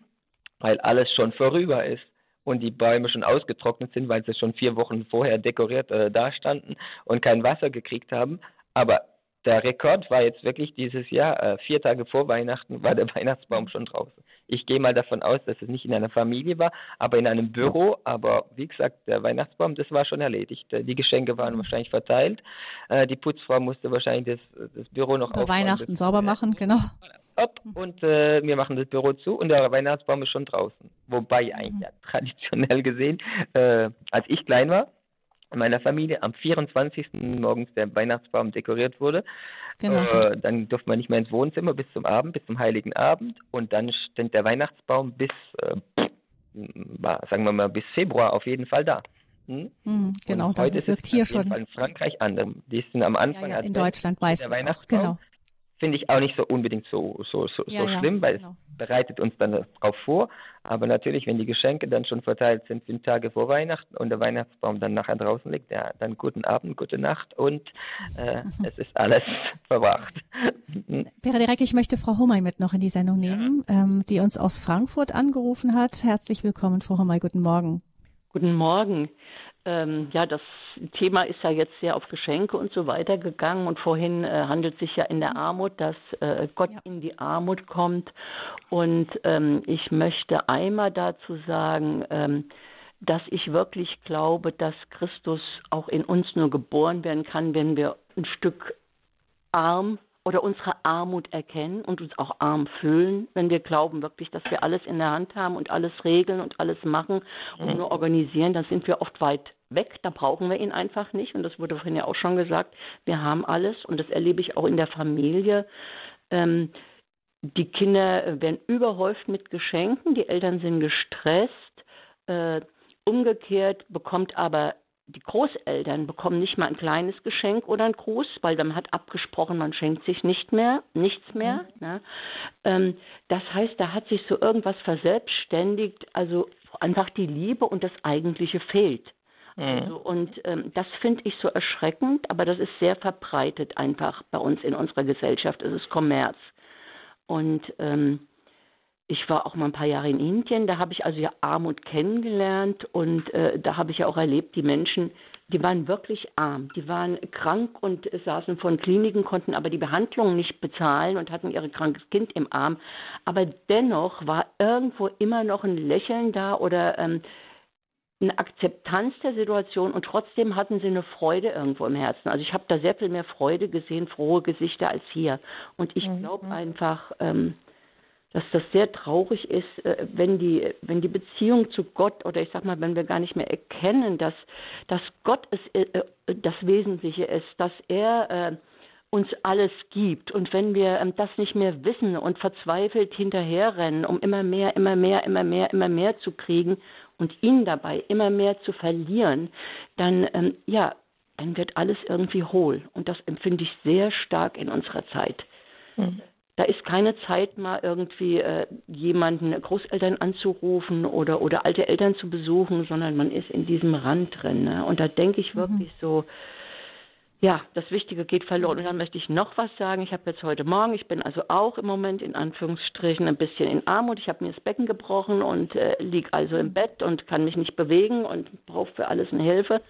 weil alles schon vorüber ist und die Bäume schon ausgetrocknet sind, weil sie schon vier Wochen vorher dekoriert äh, dastanden und kein Wasser gekriegt haben. Aber der Rekord war jetzt wirklich dieses Jahr, äh, vier Tage vor Weihnachten war der Weihnachtsbaum schon draußen. Ich gehe mal davon aus, dass es nicht in einer Familie war, aber in einem Büro. Aber wie gesagt, der Weihnachtsbaum, das war schon erledigt. Äh, die Geschenke waren wahrscheinlich verteilt. Äh, die Putzfrau musste wahrscheinlich das, das Büro noch aufbauen. Weihnachten sauber machen, genau. Up, und äh, wir machen das Büro zu und der Weihnachtsbaum ist schon draußen. Wobei eigentlich mhm. ja, traditionell gesehen, äh, als ich klein war, in meiner Familie am 24. morgens der Weihnachtsbaum dekoriert wurde. Genau. Äh, dann durfte man nicht mehr ins Wohnzimmer bis zum Abend, bis zum Heiligen Abend. Und dann stand der Weihnachtsbaum bis, äh, sagen wir mal, bis Februar auf jeden Fall da. Hm? Mhm, genau, das wirkt hier schon. In Frankreich anders. Die sind am Anfang. Ja, ja, in Deutschland meistens. Auch, genau finde ich auch nicht so unbedingt so, so, so, ja, so ja, schlimm, weil genau. es bereitet uns dann darauf vor. Aber natürlich, wenn die Geschenke dann schon verteilt sind, sind Tage vor Weihnachten und der Weihnachtsbaum dann nachher draußen liegt, ja, dann guten Abend, gute Nacht und äh, es ist alles verbracht. Pera direkt, ich möchte Frau Homay mit noch in die Sendung nehmen, ja. ähm, die uns aus Frankfurt angerufen hat. Herzlich willkommen, Frau Homay, guten Morgen. Guten Morgen ähm, ja, das Thema ist ja jetzt sehr auf Geschenke und so weiter gegangen und vorhin äh, handelt sich ja in der Armut, dass äh, Gott ja. in die Armut kommt und ähm, ich möchte einmal dazu sagen, ähm, dass ich wirklich glaube, dass Christus auch in uns nur geboren werden kann, wenn wir ein Stück arm oder unsere Armut erkennen und uns auch arm fühlen, wenn wir glauben wirklich, dass wir alles in der Hand haben und alles regeln und alles machen und mhm. nur organisieren, dann sind wir oft weit weg, da brauchen wir ihn einfach nicht und das wurde vorhin ja auch schon gesagt, wir haben alles und das erlebe ich auch in der Familie. Ähm, die Kinder werden überhäuft mit Geschenken, die Eltern sind gestresst. Äh, umgekehrt bekommt aber die Großeltern bekommen nicht mal ein kleines Geschenk oder ein Gruß, weil man hat abgesprochen, man schenkt sich nicht mehr, nichts mehr. Mhm. Ne? Ähm, das heißt, da hat sich so irgendwas verselbstständigt, also einfach die Liebe und das Eigentliche fehlt. Mhm. Also, und ähm, das finde ich so erschreckend, aber das ist sehr verbreitet einfach bei uns in unserer Gesellschaft. Es ist Kommerz. Und ähm, ich war auch mal ein paar Jahre in Indien, da habe ich also ja Armut kennengelernt und äh, da habe ich ja auch erlebt, die Menschen, die waren wirklich arm, die waren krank und saßen von Kliniken, konnten aber die Behandlung nicht bezahlen und hatten ihr krankes Kind im Arm. Aber dennoch war irgendwo immer noch ein Lächeln da oder ähm, eine Akzeptanz der Situation und trotzdem hatten sie eine Freude irgendwo im Herzen. Also ich habe da sehr viel mehr Freude gesehen, frohe Gesichter als hier. Und ich mhm. glaube einfach, ähm, dass das sehr traurig ist, äh, wenn die, wenn die Beziehung zu Gott oder ich sag mal, wenn wir gar nicht mehr erkennen, dass, dass Gott es, äh, äh, das Wesentliche ist, dass er uns alles gibt. Und wenn wir ähm, das nicht mehr wissen und verzweifelt hinterherrennen, um immer mehr, immer mehr, immer mehr, immer mehr zu kriegen und ihn dabei immer mehr zu verlieren, dann, ähm, ja, dann wird alles irgendwie hohl. Und das empfinde ich sehr stark in unserer Zeit. Mhm. Da ist keine Zeit mal irgendwie äh, jemanden, Großeltern anzurufen oder, oder alte Eltern zu besuchen, sondern man ist in diesem Rand drin. Ne? Und da denke ich wirklich mhm. so, ja, das Wichtige geht verloren. Und dann möchte ich noch was sagen. Ich habe jetzt heute Morgen, ich bin also auch im Moment in Anführungsstrichen ein bisschen in Armut. Ich habe mir das Becken gebrochen und äh, liege also im Bett und kann mich nicht bewegen und brauche für alles eine Hilfe.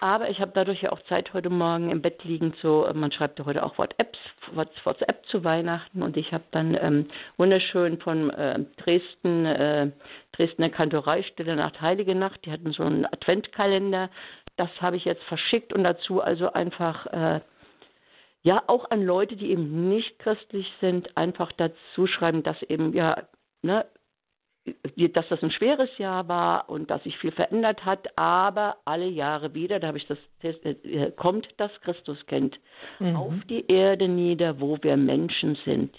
Aber ich habe dadurch ja auch Zeit heute Morgen im Bett liegen zu, man schreibt ja heute auch WhatsApp, WhatsApp zu Weihnachten und ich habe dann ähm, wunderschön von äh, Dresden, äh, Dresdner Kantorei Stille Nacht, Heilige Nacht, die hatten so einen Adventkalender, das habe ich jetzt verschickt und dazu also einfach äh, ja auch an Leute, die eben nicht christlich sind, einfach dazu schreiben, dass eben ja ne, dass das ein schweres Jahr war und dass sich viel verändert hat, aber alle Jahre wieder, da habe ich das äh, kommt das Christuskind mhm. auf die Erde nieder, wo wir Menschen sind,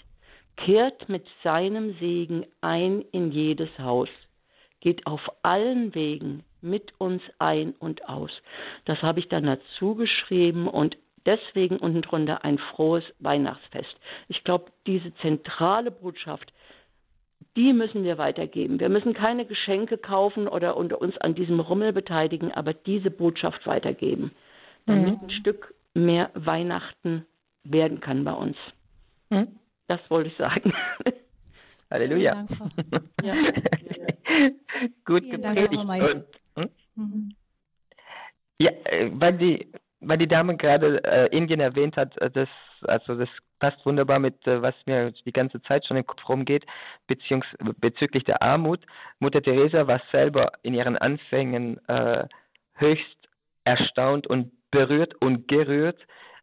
kehrt mit seinem Segen ein in jedes Haus, geht auf allen Wegen mit uns ein und aus. Das habe ich dann dazu geschrieben und deswegen unten drunter ein frohes Weihnachtsfest. Ich glaube, diese zentrale Botschaft, die müssen wir weitergeben. Wir müssen keine Geschenke kaufen oder uns an diesem Rummel beteiligen, aber diese Botschaft weitergeben, damit mhm. ein Stück mehr Weihnachten werden kann bei uns. Mhm. Das wollte ich sagen. Halleluja. Dank, ja. Gut gepredigt. Und, hm? mhm. Ja, äh, weil Sie weil die Dame gerade äh, Indien erwähnt hat, äh, das, also das passt wunderbar mit, äh, was mir die ganze Zeit schon im Kopf rumgeht, beziehungs bezüglich der Armut. Mutter Teresa war selber in ihren Anfängen äh, höchst erstaunt und berührt und gerührt,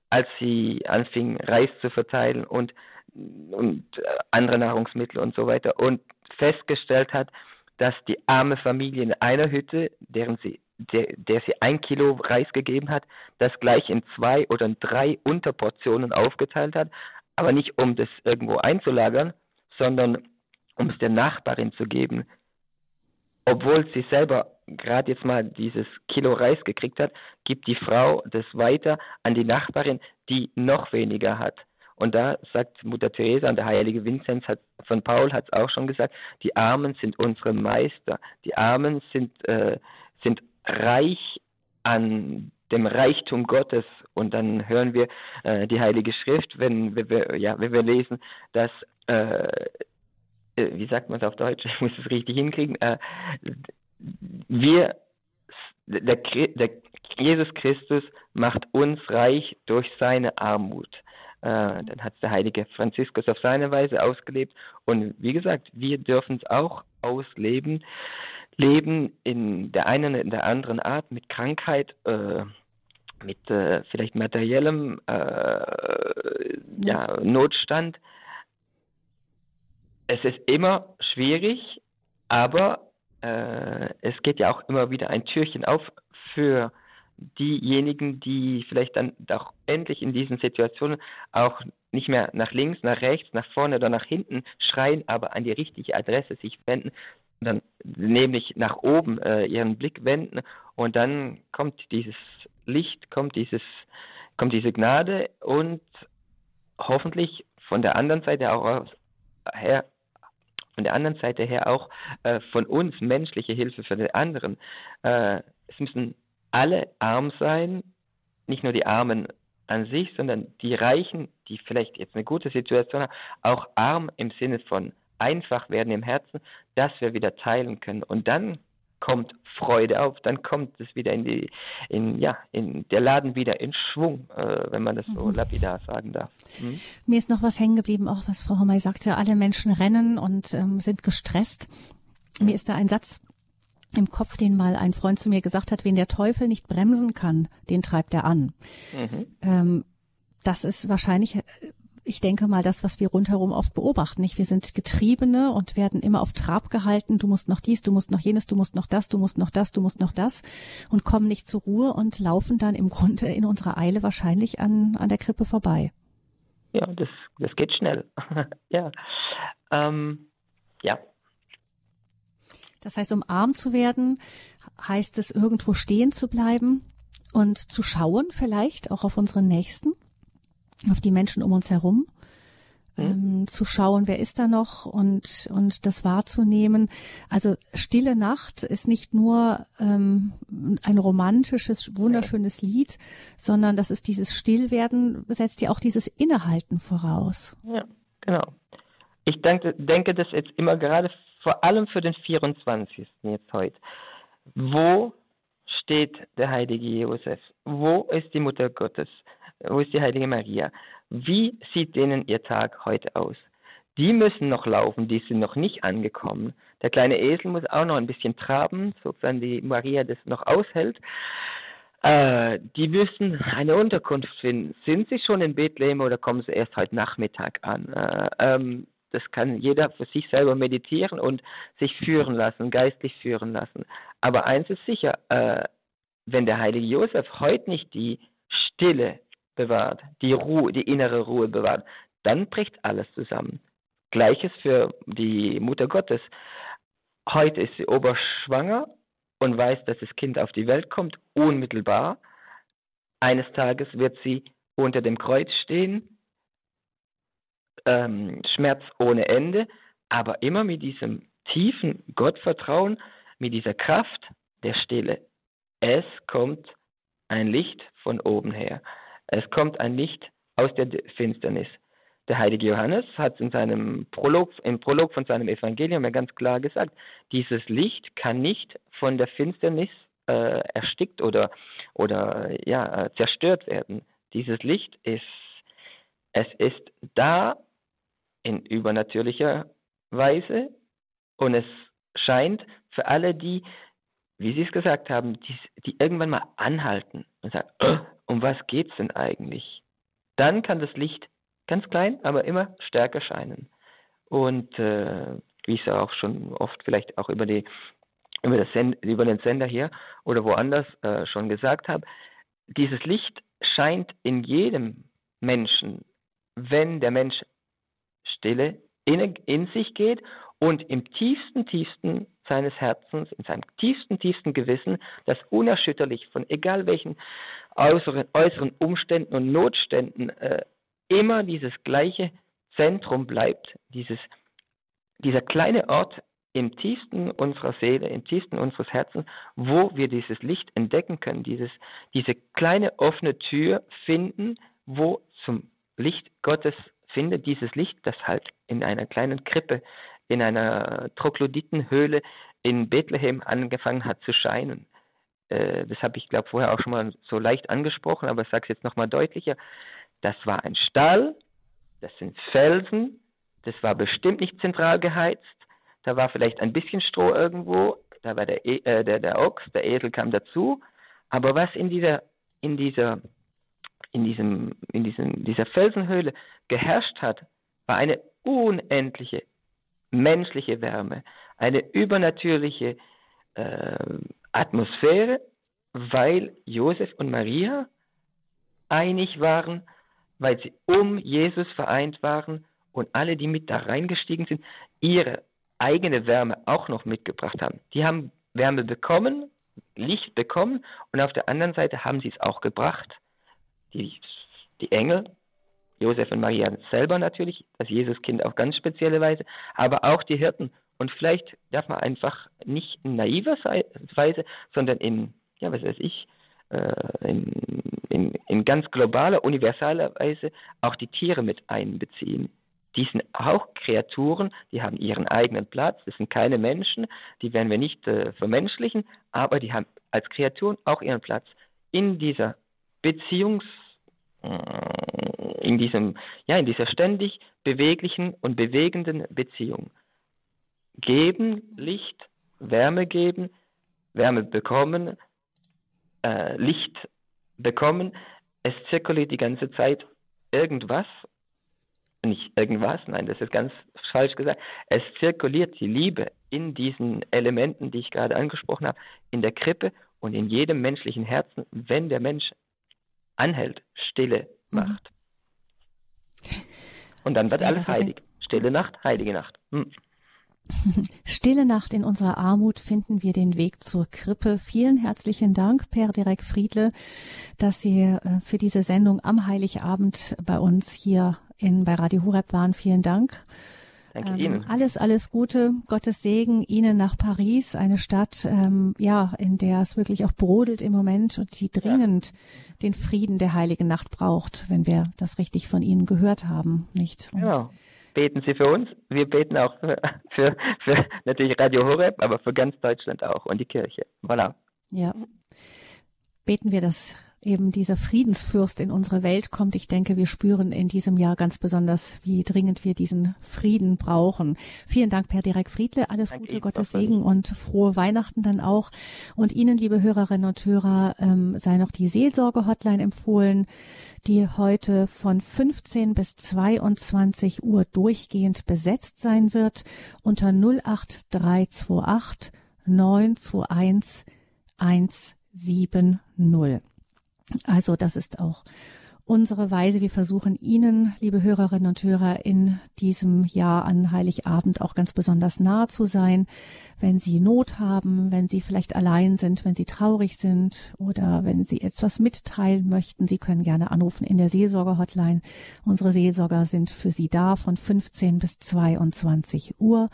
als sie anfing, Reis zu verteilen und, und äh, andere Nahrungsmittel und so weiter und festgestellt hat, dass die arme Familie in einer Hütte, deren sie der, der sie ein Kilo Reis gegeben hat, das gleich in zwei oder in drei Unterportionen aufgeteilt hat, aber nicht um das irgendwo einzulagern, sondern um es der Nachbarin zu geben, obwohl sie selber gerade jetzt mal dieses Kilo Reis gekriegt hat, gibt die Frau das weiter an die Nachbarin, die noch weniger hat. Und da sagt Mutter Teresa und der heilige Vinzenz hat, von Paul hat es auch schon gesagt, die Armen sind unsere Meister. Die Armen sind, äh, sind reich an dem Reichtum Gottes. Und dann hören wir äh, die Heilige Schrift, wenn, wir, ja, wenn wir lesen, dass, äh, äh wie sagt man es auf Deutsch, ich muss es richtig hinkriegen, äh, wir, der, der Jesus Christus macht uns reich durch seine Armut. Äh, dann hat der heilige Franziskus auf seine Weise ausgelebt. Und wie gesagt, wir dürfen es auch ausleben leben in der einen in der anderen Art mit Krankheit, äh, mit äh, vielleicht materiellem äh, ja, Notstand. Es ist immer schwierig, aber äh, es geht ja auch immer wieder ein Türchen auf für diejenigen, die vielleicht dann doch endlich in diesen Situationen auch nicht mehr nach links, nach rechts, nach vorne oder nach hinten schreien, aber an die richtige Adresse sich wenden, dann nämlich nach oben äh, ihren Blick wenden und dann kommt dieses Licht, kommt dieses, kommt diese Gnade und hoffentlich von der anderen Seite auch her, von der anderen Seite her auch äh, von uns menschliche Hilfe für den anderen. Äh, es müssen alle arm sein, nicht nur die Armen an sich, sondern die Reichen, die vielleicht jetzt eine gute Situation haben, auch arm im Sinne von einfach werden im Herzen, dass wir wieder teilen können. Und dann kommt Freude auf, dann kommt es wieder in die, in, ja, in der Laden wieder in Schwung, äh, wenn man das so mhm. lapidar sagen darf. Mhm. Mir ist noch was hängen geblieben, auch was Frau Hommey sagte, alle Menschen rennen und ähm, sind gestresst. Mir ist da ein Satz im Kopf, den mal ein Freund zu mir gesagt hat, wen der Teufel nicht bremsen kann, den treibt er an. Mhm. Ähm, das ist wahrscheinlich ich denke mal, das, was wir rundherum oft beobachten. Nicht? Wir sind Getriebene und werden immer auf Trab gehalten. Du musst noch dies, du musst noch jenes, du musst noch das, du musst noch das, du musst noch das und kommen nicht zur Ruhe und laufen dann im Grunde in unserer Eile wahrscheinlich an, an der Krippe vorbei. Ja, das, das geht schnell. ja. Ähm, ja. Das heißt, um arm zu werden, heißt es, irgendwo stehen zu bleiben und zu schauen, vielleicht auch auf unseren Nächsten auf die Menschen um uns herum, mhm. ähm, zu schauen, wer ist da noch und, und das wahrzunehmen. Also Stille Nacht ist nicht nur ähm, ein romantisches, wunderschönes Lied, sondern das ist dieses Stillwerden, setzt ja auch dieses Innehalten voraus. Ja, genau. Ich denke, denke das jetzt immer gerade vor allem für den 24. jetzt heute. Wo steht der heilige Josef? Wo ist die Mutter Gottes? Wo ist die heilige Maria? Wie sieht denen ihr Tag heute aus? Die müssen noch laufen, die sind noch nicht angekommen. Der kleine Esel muss auch noch ein bisschen traben, sofern die Maria das noch aushält. Äh, die müssen eine Unterkunft finden. Sind sie schon in Bethlehem oder kommen sie erst heute Nachmittag an? Äh, ähm, das kann jeder für sich selber meditieren und sich führen lassen, geistlich führen lassen. Aber eins ist sicher, äh, wenn der heilige Josef heute nicht die Stille bewahrt, die Ruhe, die innere Ruhe bewahrt, dann bricht alles zusammen. Gleiches für die Mutter Gottes. Heute ist sie oberschwanger und weiß, dass das Kind auf die Welt kommt, unmittelbar. Eines Tages wird sie unter dem Kreuz stehen, ähm, Schmerz ohne Ende, aber immer mit diesem tiefen Gottvertrauen, mit dieser Kraft der Stille. Es kommt ein Licht von oben her. Es kommt ein Licht aus der Finsternis. Der heilige Johannes hat in seinem Prolog, im Prolog von seinem Evangelium ja ganz klar gesagt, dieses Licht kann nicht von der Finsternis äh, erstickt oder, oder ja, zerstört werden. Dieses Licht ist, es ist da in übernatürlicher Weise und es scheint für alle, die, wie Sie es gesagt haben, die, die irgendwann mal anhalten und sagen, oh, um was geht's denn eigentlich? Dann kann das Licht ganz klein, aber immer stärker scheinen. Und äh, wie ich es auch schon oft vielleicht auch über die über, das Send, über den Sender hier oder woanders äh, schon gesagt habe, dieses Licht scheint in jedem Menschen, wenn der Mensch stille in, in sich geht und im tiefsten, tiefsten seines Herzens, in seinem tiefsten, tiefsten Gewissen, das unerschütterlich von egal welchen äußeren, äußeren Umständen und Notständen äh, immer dieses gleiche Zentrum bleibt, dieses, dieser kleine Ort im tiefsten unserer Seele, im tiefsten unseres Herzens, wo wir dieses Licht entdecken können, dieses, diese kleine offene Tür finden, wo zum Licht Gottes findet, dieses Licht, das halt in einer kleinen Krippe, in einer Trogloditenhöhle in Bethlehem angefangen hat zu scheinen. Äh, das habe ich, glaube vorher auch schon mal so leicht angesprochen, aber ich sage es jetzt nochmal deutlicher. Das war ein Stall, das sind Felsen, das war bestimmt nicht zentral geheizt, da war vielleicht ein bisschen Stroh irgendwo, da war der, e äh, der, der Ochs, der Esel kam dazu, aber was in dieser, in dieser, in diesem, in diesem, dieser Felsenhöhle geherrscht hat, war eine unendliche menschliche Wärme, eine übernatürliche äh, Atmosphäre, weil Josef und Maria einig waren, weil sie um Jesus vereint waren und alle, die mit da reingestiegen sind, ihre eigene Wärme auch noch mitgebracht haben. Die haben Wärme bekommen, Licht bekommen und auf der anderen Seite haben sie es auch gebracht. Die, die Engel, Josef und Maria selber natürlich, das Jesuskind auf ganz spezielle Weise, aber auch die Hirten. Und vielleicht darf man einfach nicht in naiver Weise, sondern in, ja, was weiß ich, äh, in, in, in ganz globaler, universaler Weise auch die Tiere mit einbeziehen die sind auch Kreaturen, die haben ihren eigenen Platz, das sind keine Menschen, die werden wir nicht äh, vermenschlichen, aber die haben als Kreaturen auch ihren Platz in dieser Beziehungs, in diesem, ja, in dieser ständig beweglichen und bewegenden Beziehung. Geben Licht, Wärme geben, Wärme bekommen, äh, Licht bekommen, es zirkuliert die ganze Zeit irgendwas nicht irgendwas, nein, das ist ganz falsch gesagt. Es zirkuliert die Liebe in diesen Elementen, die ich gerade angesprochen habe, in der Krippe und in jedem menschlichen Herzen, wenn der Mensch anhält, Stille mhm. macht. Und dann wird alles heilig. Stille Nacht, heilige Nacht. Hm. Stille Nacht in unserer Armut finden wir den Weg zur Krippe. Vielen herzlichen Dank, Per Derek Friedle, dass Sie äh, für diese Sendung am Heiligabend bei uns hier in, bei Radio Hureb waren. Vielen Dank. Danke ähm, Ihnen. Alles, alles Gute, Gottes Segen Ihnen nach Paris, eine Stadt, ähm, ja, in der es wirklich auch brodelt im Moment und die dringend ja. den Frieden der heiligen Nacht braucht, wenn wir das richtig von Ihnen gehört haben, nicht? Und genau. Beten Sie für uns. Wir beten auch für, für, für natürlich Radio Horeb, aber für ganz Deutschland auch und die Kirche. Voilà. Ja. Beten wir das eben dieser Friedensfürst in unsere Welt kommt. Ich denke, wir spüren in diesem Jahr ganz besonders, wie dringend wir diesen Frieden brauchen. Vielen Dank, Per Direk Friedle. Alles Danke Gute, Gottes Segen und frohe Weihnachten dann auch. Und Ihnen, liebe Hörerinnen und Hörer, ähm, sei noch die Seelsorge-Hotline empfohlen, die heute von 15 bis 22 Uhr durchgehend besetzt sein wird unter 08328 921 170. Also das ist auch unsere Weise. Wir versuchen Ihnen, liebe Hörerinnen und Hörer, in diesem Jahr an Heiligabend auch ganz besonders nahe zu sein. Wenn Sie Not haben, wenn Sie vielleicht allein sind, wenn Sie traurig sind oder wenn Sie etwas mitteilen möchten, Sie können gerne anrufen in der Seelsorger-Hotline. Unsere Seelsorger sind für Sie da von 15 bis 22 Uhr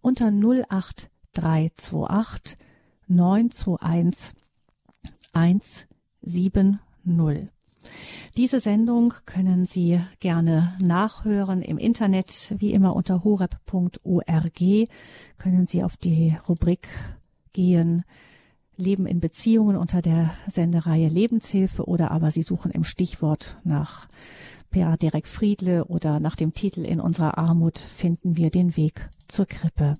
unter 08328 921 1 7.0. Diese Sendung können Sie gerne nachhören im Internet, wie immer unter horeb.org können Sie auf die Rubrik gehen Leben in Beziehungen unter der Sendereihe Lebenshilfe oder aber Sie suchen im Stichwort nach Per Derek Friedle oder nach dem Titel In unserer Armut finden wir den Weg zur Krippe.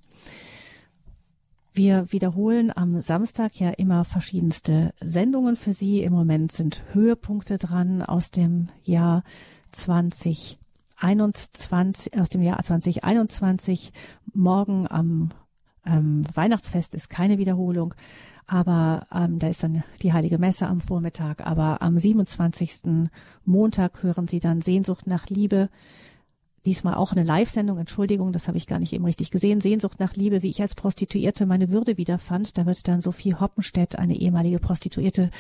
Wir wiederholen am Samstag ja immer verschiedenste Sendungen für Sie. Im Moment sind Höhepunkte dran aus dem Jahr 2021, aus dem Jahr 2021. Morgen am ähm, Weihnachtsfest ist keine Wiederholung, aber ähm, da ist dann die Heilige Messe am Vormittag. Aber am 27. Montag hören Sie dann Sehnsucht nach Liebe diesmal auch eine Live-Sendung, Entschuldigung, das habe ich gar nicht eben richtig gesehen, Sehnsucht nach Liebe, wie ich als Prostituierte meine Würde wiederfand. Da wird dann Sophie Hoppenstedt, eine ehemalige Prostituierte,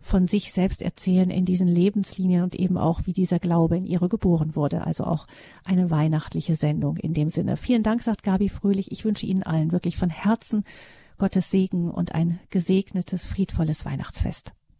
von sich selbst erzählen in diesen Lebenslinien und eben auch, wie dieser Glaube in ihre geboren wurde. Also auch eine weihnachtliche Sendung in dem Sinne. Vielen Dank, sagt Gabi Fröhlich. Ich wünsche Ihnen allen wirklich von Herzen Gottes Segen und ein gesegnetes, friedvolles Weihnachtsfest.